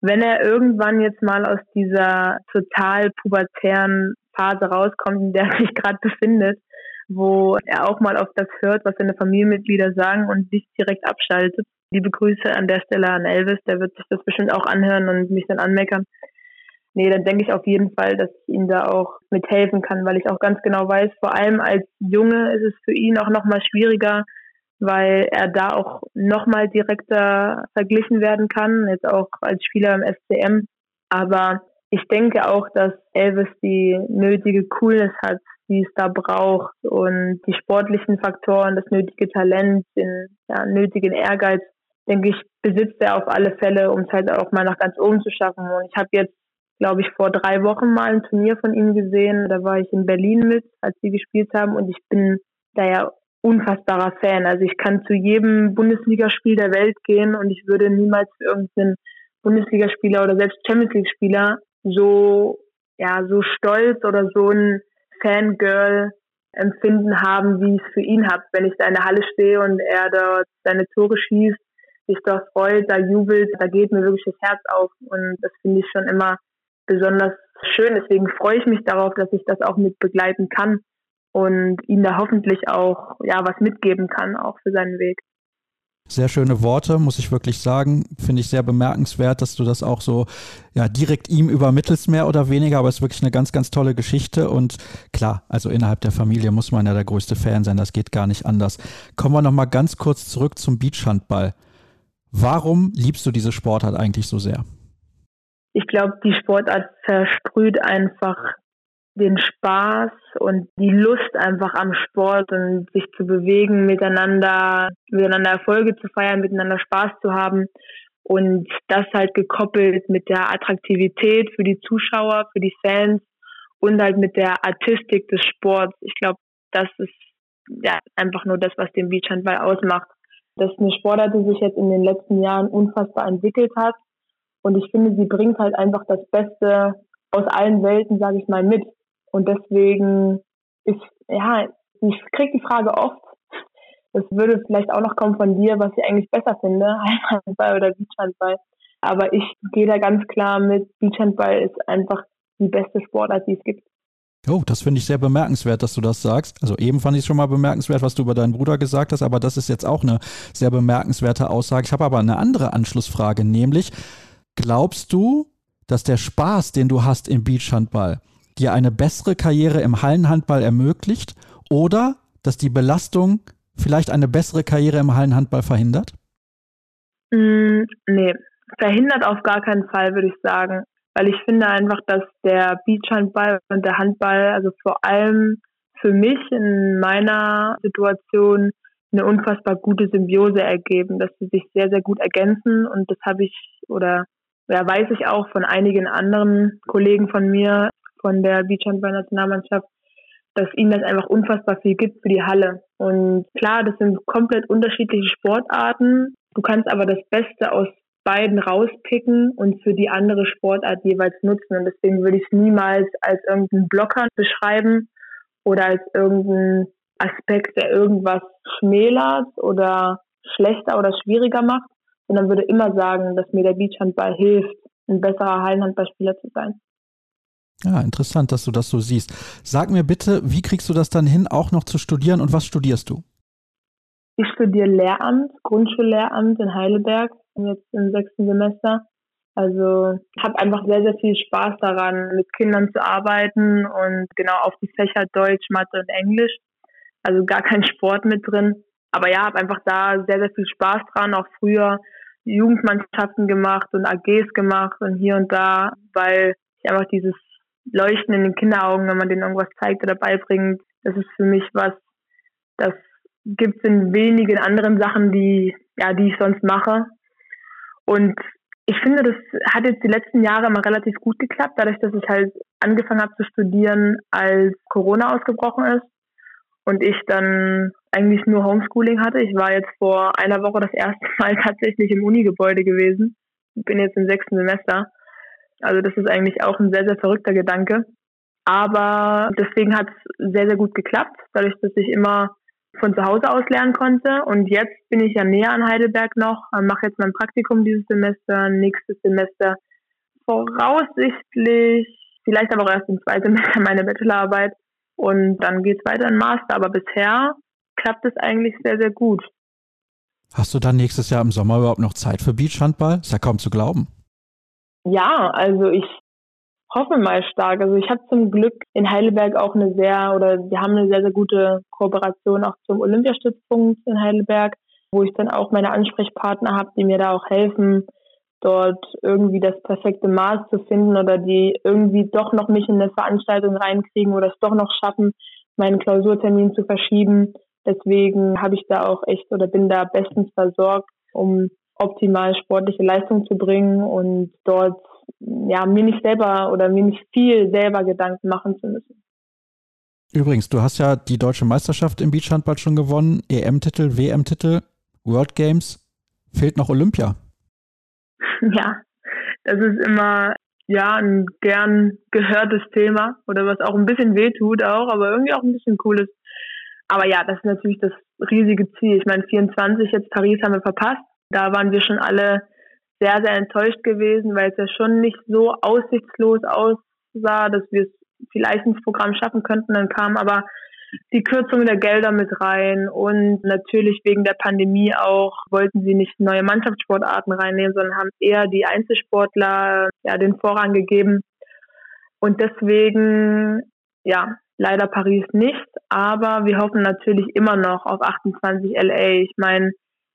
E: wenn er irgendwann jetzt mal aus dieser total pubertären Phase rauskommt, in der er sich gerade befindet, wo er auch mal auf das hört, was seine Familienmitglieder sagen und sich direkt abschaltet. Liebe Grüße an der Stelle an Elvis, der wird sich das bestimmt auch anhören und mich dann anmeckern nee, dann denke ich auf jeden Fall, dass ich ihm da auch mithelfen kann, weil ich auch ganz genau weiß, vor allem als Junge ist es für ihn auch nochmal schwieriger, weil er da auch nochmal direkter verglichen werden kann, jetzt auch als Spieler im SCM. Aber ich denke auch, dass Elvis die nötige Coolness hat, die es da braucht und die sportlichen Faktoren, das nötige Talent, den ja, nötigen Ehrgeiz, denke ich, besitzt er auf alle Fälle, um es halt auch mal nach ganz oben zu schaffen. Und ich habe jetzt glaube ich, vor drei Wochen mal ein Turnier von ihm gesehen. Da war ich in Berlin mit, als sie gespielt haben und ich bin da ja unfassbarer Fan. Also ich kann zu jedem Bundesligaspiel der Welt gehen und ich würde niemals für irgendeinen Bundesligaspieler oder selbst Champions League Spieler so ja so stolz oder so ein Fangirl empfinden haben, wie ich es für ihn habe, wenn ich da in der Halle stehe und er dort seine Tore schießt, sich dort freut, da jubelt, da geht mir wirklich das Herz auf und das finde ich schon immer besonders schön. Deswegen freue ich mich darauf, dass ich das auch mit begleiten kann und ihm da hoffentlich auch ja was mitgeben kann, auch für seinen Weg.
A: Sehr schöne Worte, muss ich wirklich sagen. Finde ich sehr bemerkenswert, dass du das auch so ja, direkt ihm übermittelst, mehr oder weniger. Aber es ist wirklich eine ganz, ganz tolle Geschichte. Und klar, also innerhalb der Familie muss man ja der größte Fan sein. Das geht gar nicht anders. Kommen wir nochmal ganz kurz zurück zum Beachhandball. Warum liebst du diese Sportart eigentlich so sehr?
E: Ich glaube, die Sportart versprüht einfach den Spaß und die Lust einfach am Sport und sich zu bewegen, miteinander, miteinander Erfolge zu feiern, miteinander Spaß zu haben. Und das halt gekoppelt mit der Attraktivität für die Zuschauer, für die Fans und halt mit der Artistik des Sports. Ich glaube, das ist ja einfach nur das, was den Beachhandball ausmacht. Das ist eine Sportart, die sich jetzt in den letzten Jahren unfassbar entwickelt hat und ich finde, sie bringt halt einfach das Beste aus allen Welten, sage ich mal, mit. Und deswegen ist, ja, ich kriege die Frage oft, das würde vielleicht auch noch kommen von dir, was ich eigentlich besser finde, Handball oder Beachhandball. Aber ich gehe da ganz klar mit, Beachhandball ist einfach die beste Sportart, die es gibt.
A: Oh, das finde ich sehr bemerkenswert, dass du das sagst. Also eben fand ich es schon mal bemerkenswert, was du über deinen Bruder gesagt hast, aber das ist jetzt auch eine sehr bemerkenswerte Aussage. Ich habe aber eine andere Anschlussfrage, nämlich, Glaubst du, dass der Spaß, den du hast im Beachhandball, dir eine bessere Karriere im Hallenhandball ermöglicht oder dass die Belastung vielleicht eine bessere Karriere im Hallenhandball verhindert?
E: Mm, nee, verhindert auf gar keinen Fall, würde ich sagen. Weil ich finde einfach, dass der Beachhandball und der Handball, also vor allem für mich in meiner Situation, eine unfassbar gute Symbiose ergeben, dass sie sich sehr, sehr gut ergänzen. Und das habe ich oder ja, weiß ich auch von einigen anderen Kollegen von mir, von der Beachhandball-Nationalmannschaft, dass ihnen das einfach unfassbar viel gibt für die Halle. Und klar, das sind komplett unterschiedliche Sportarten. Du kannst aber das Beste aus beiden rauspicken und für die andere Sportart jeweils nutzen. Und deswegen würde ich es niemals als irgendeinen Blocker beschreiben oder als irgendeinen Aspekt, der irgendwas schmälert oder schlechter oder schwieriger macht, sondern würde immer sagen, dass mir der Beachhandball hilft, ein besserer Hallenhandballspieler zu sein.
A: Ja, interessant, dass du das so siehst. Sag mir bitte, wie kriegst du das dann hin, auch noch zu studieren und was studierst du?
E: Ich studiere Lehramt, Grundschullehramt in Heidelberg, jetzt im sechsten Semester. Also habe einfach sehr, sehr viel Spaß daran, mit Kindern zu arbeiten und genau auf die Fächer Deutsch, Mathe und Englisch. Also gar kein Sport mit drin. Aber ja, habe einfach da sehr, sehr viel Spaß dran. Auch früher Jugendmannschaften gemacht und AGs gemacht und hier und da, weil ich einfach dieses Leuchten in den Kinderaugen, wenn man denen irgendwas zeigt oder beibringt, das ist für mich was, das gibt es in wenigen anderen Sachen, die, ja, die ich sonst mache. Und ich finde, das hat jetzt die letzten Jahre immer relativ gut geklappt, dadurch, dass ich halt angefangen habe zu studieren, als Corona ausgebrochen ist und ich dann eigentlich nur Homeschooling hatte. Ich war jetzt vor einer Woche das erste Mal tatsächlich im Unigebäude gewesen. Ich bin jetzt im sechsten Semester. Also das ist eigentlich auch ein sehr, sehr verrückter Gedanke. Aber deswegen hat es sehr, sehr gut geklappt, dadurch, dass ich immer von zu Hause aus lernen konnte. Und jetzt bin ich ja näher an Heidelberg noch, mache jetzt mein Praktikum dieses Semester, nächstes Semester voraussichtlich, vielleicht aber auch erst im zweiten Semester meine Bachelorarbeit. Und dann geht es weiter in Master. Aber bisher klappt es eigentlich sehr, sehr gut.
A: Hast du dann nächstes Jahr im Sommer überhaupt noch Zeit für Beachhandball? Ist ja kaum zu glauben.
E: Ja, also ich hoffe mal stark. Also ich habe zum Glück in Heidelberg auch eine sehr, oder wir haben eine sehr, sehr gute Kooperation auch zum Olympiastützpunkt in Heidelberg, wo ich dann auch meine Ansprechpartner habe, die mir da auch helfen, dort irgendwie das perfekte Maß zu finden oder die irgendwie doch noch mich in eine Veranstaltung reinkriegen oder es doch noch schaffen, meinen Klausurtermin zu verschieben. Deswegen habe ich da auch echt oder bin da bestens versorgt, um optimal sportliche Leistung zu bringen und dort ja mir nicht selber oder mir nicht viel selber Gedanken machen zu müssen.
A: Übrigens, du hast ja die deutsche Meisterschaft im Beachhandball schon gewonnen, EM-Titel, WM-Titel, World Games. Fehlt noch Olympia.
E: Ja, das ist immer ja ein gern gehörtes Thema oder was auch ein bisschen wehtut auch, aber irgendwie auch ein bisschen cool ist. Aber ja, das ist natürlich das riesige Ziel. Ich meine, 24 jetzt Paris haben wir verpasst. Da waren wir schon alle sehr, sehr enttäuscht gewesen, weil es ja schon nicht so aussichtslos aussah, dass wir es vielleicht ins Programm schaffen könnten. Dann kam aber die Kürzung der Gelder mit rein und natürlich wegen der Pandemie auch wollten sie nicht neue Mannschaftssportarten reinnehmen, sondern haben eher die Einzelsportler ja den Vorrang gegeben. Und deswegen, ja, leider Paris nicht, aber wir hoffen natürlich immer noch auf 28 LA. Ich meine,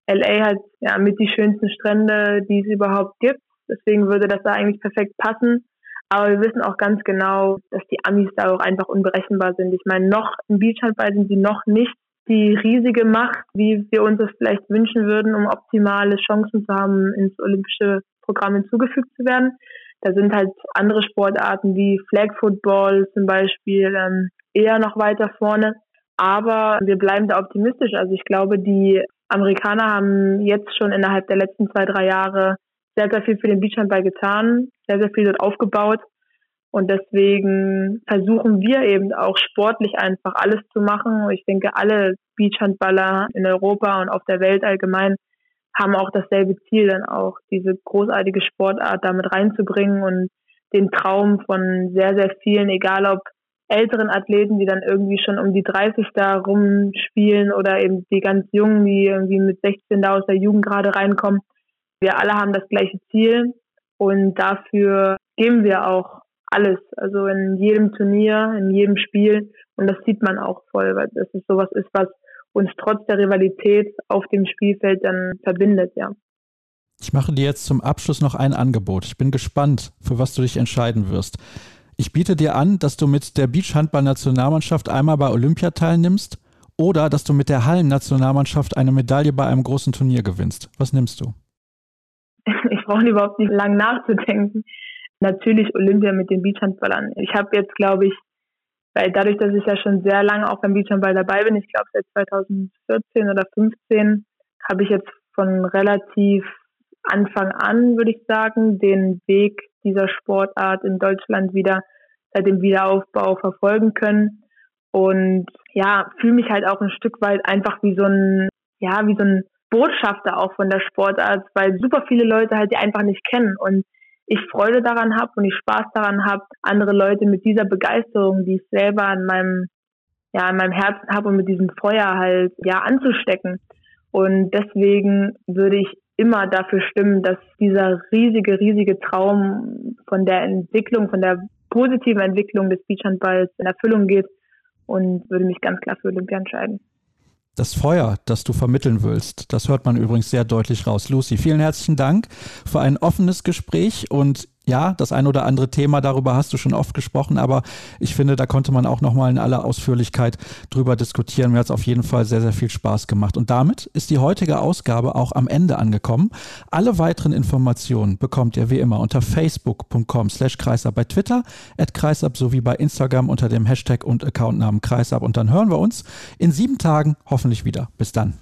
E: LA hat ja mit die schönsten Strände, die es überhaupt gibt. Deswegen würde das da eigentlich perfekt passen. Aber wir wissen auch ganz genau, dass die Amis da auch einfach unberechenbar sind. Ich meine, noch im Beachhandball sind sie noch nicht die riesige Macht, wie wir uns das vielleicht wünschen würden, um optimale Chancen zu haben, ins olympische Programm hinzugefügt zu werden. Da sind halt andere Sportarten wie Flag Football zum Beispiel ähm, eher noch weiter vorne. Aber wir bleiben da optimistisch. Also ich glaube, die Amerikaner haben jetzt schon innerhalb der letzten zwei, drei Jahre sehr, sehr viel für den Beachhandball getan, sehr, sehr viel dort aufgebaut. Und deswegen versuchen wir eben auch sportlich einfach alles zu machen. Ich denke, alle Beachhandballer in Europa und auf der Welt allgemein haben auch dasselbe Ziel, dann auch diese großartige Sportart damit reinzubringen und den Traum von sehr, sehr vielen, egal ob älteren Athleten, die dann irgendwie schon um die 30 da rumspielen oder eben die ganz Jungen, die irgendwie mit 16 da aus der Jugend gerade reinkommen. Wir alle haben das gleiche Ziel und dafür geben wir auch alles. Also in jedem Turnier, in jedem Spiel und das sieht man auch voll, weil das ist sowas ist, was uns trotz der Rivalität auf dem Spielfeld dann verbindet, ja.
A: Ich mache dir jetzt zum Abschluss noch ein Angebot. Ich bin gespannt, für was du dich entscheiden wirst. Ich biete dir an, dass du mit der Beachhandball-Nationalmannschaft einmal bei Olympia teilnimmst oder dass du mit der Hallen-Nationalmannschaft eine Medaille bei einem großen Turnier gewinnst. Was nimmst du?
E: Ich brauche überhaupt nicht lang nachzudenken. Natürlich Olympia mit den Beachhandballern. Ich habe jetzt, glaube ich, Weil dadurch, dass ich ja schon sehr lange auch beim Beachhandball dabei bin, ich glaube seit 2014 oder 15, habe ich jetzt von relativ Anfang an, würde ich sagen, den Weg dieser Sportart in Deutschland wieder seit dem Wiederaufbau verfolgen können. Und ja, fühle mich halt auch ein Stück weit einfach wie so ein, ja, wie so ein Botschafter auch von der Sportart, weil super viele Leute halt die einfach nicht kennen und ich Freude daran habe und ich Spaß daran habe, andere Leute mit dieser Begeisterung, die ich selber in meinem, ja, in meinem Herzen habe und mit diesem Feuer halt, ja, anzustecken. Und deswegen würde ich immer dafür stimmen, dass dieser riesige, riesige Traum von der Entwicklung, von der positiven Entwicklung des Beachhandballs in Erfüllung geht und würde mich ganz klar für Olympia entscheiden.
A: Das Feuer, das du vermitteln willst, das hört man übrigens sehr deutlich raus. Lucy, vielen herzlichen Dank für ein offenes Gespräch und ja, das ein oder andere Thema, darüber hast du schon oft gesprochen, aber ich finde, da konnte man auch nochmal in aller Ausführlichkeit drüber diskutieren. Mir hat es auf jeden Fall sehr, sehr viel Spaß gemacht. Und damit ist die heutige Ausgabe auch am Ende angekommen. Alle weiteren Informationen bekommt ihr wie immer unter facebook.com slash kreisab bei Twitter, at kreisab sowie bei Instagram unter dem Hashtag und Accountnamen kreisab. Und dann hören wir uns in sieben Tagen hoffentlich wieder. Bis dann.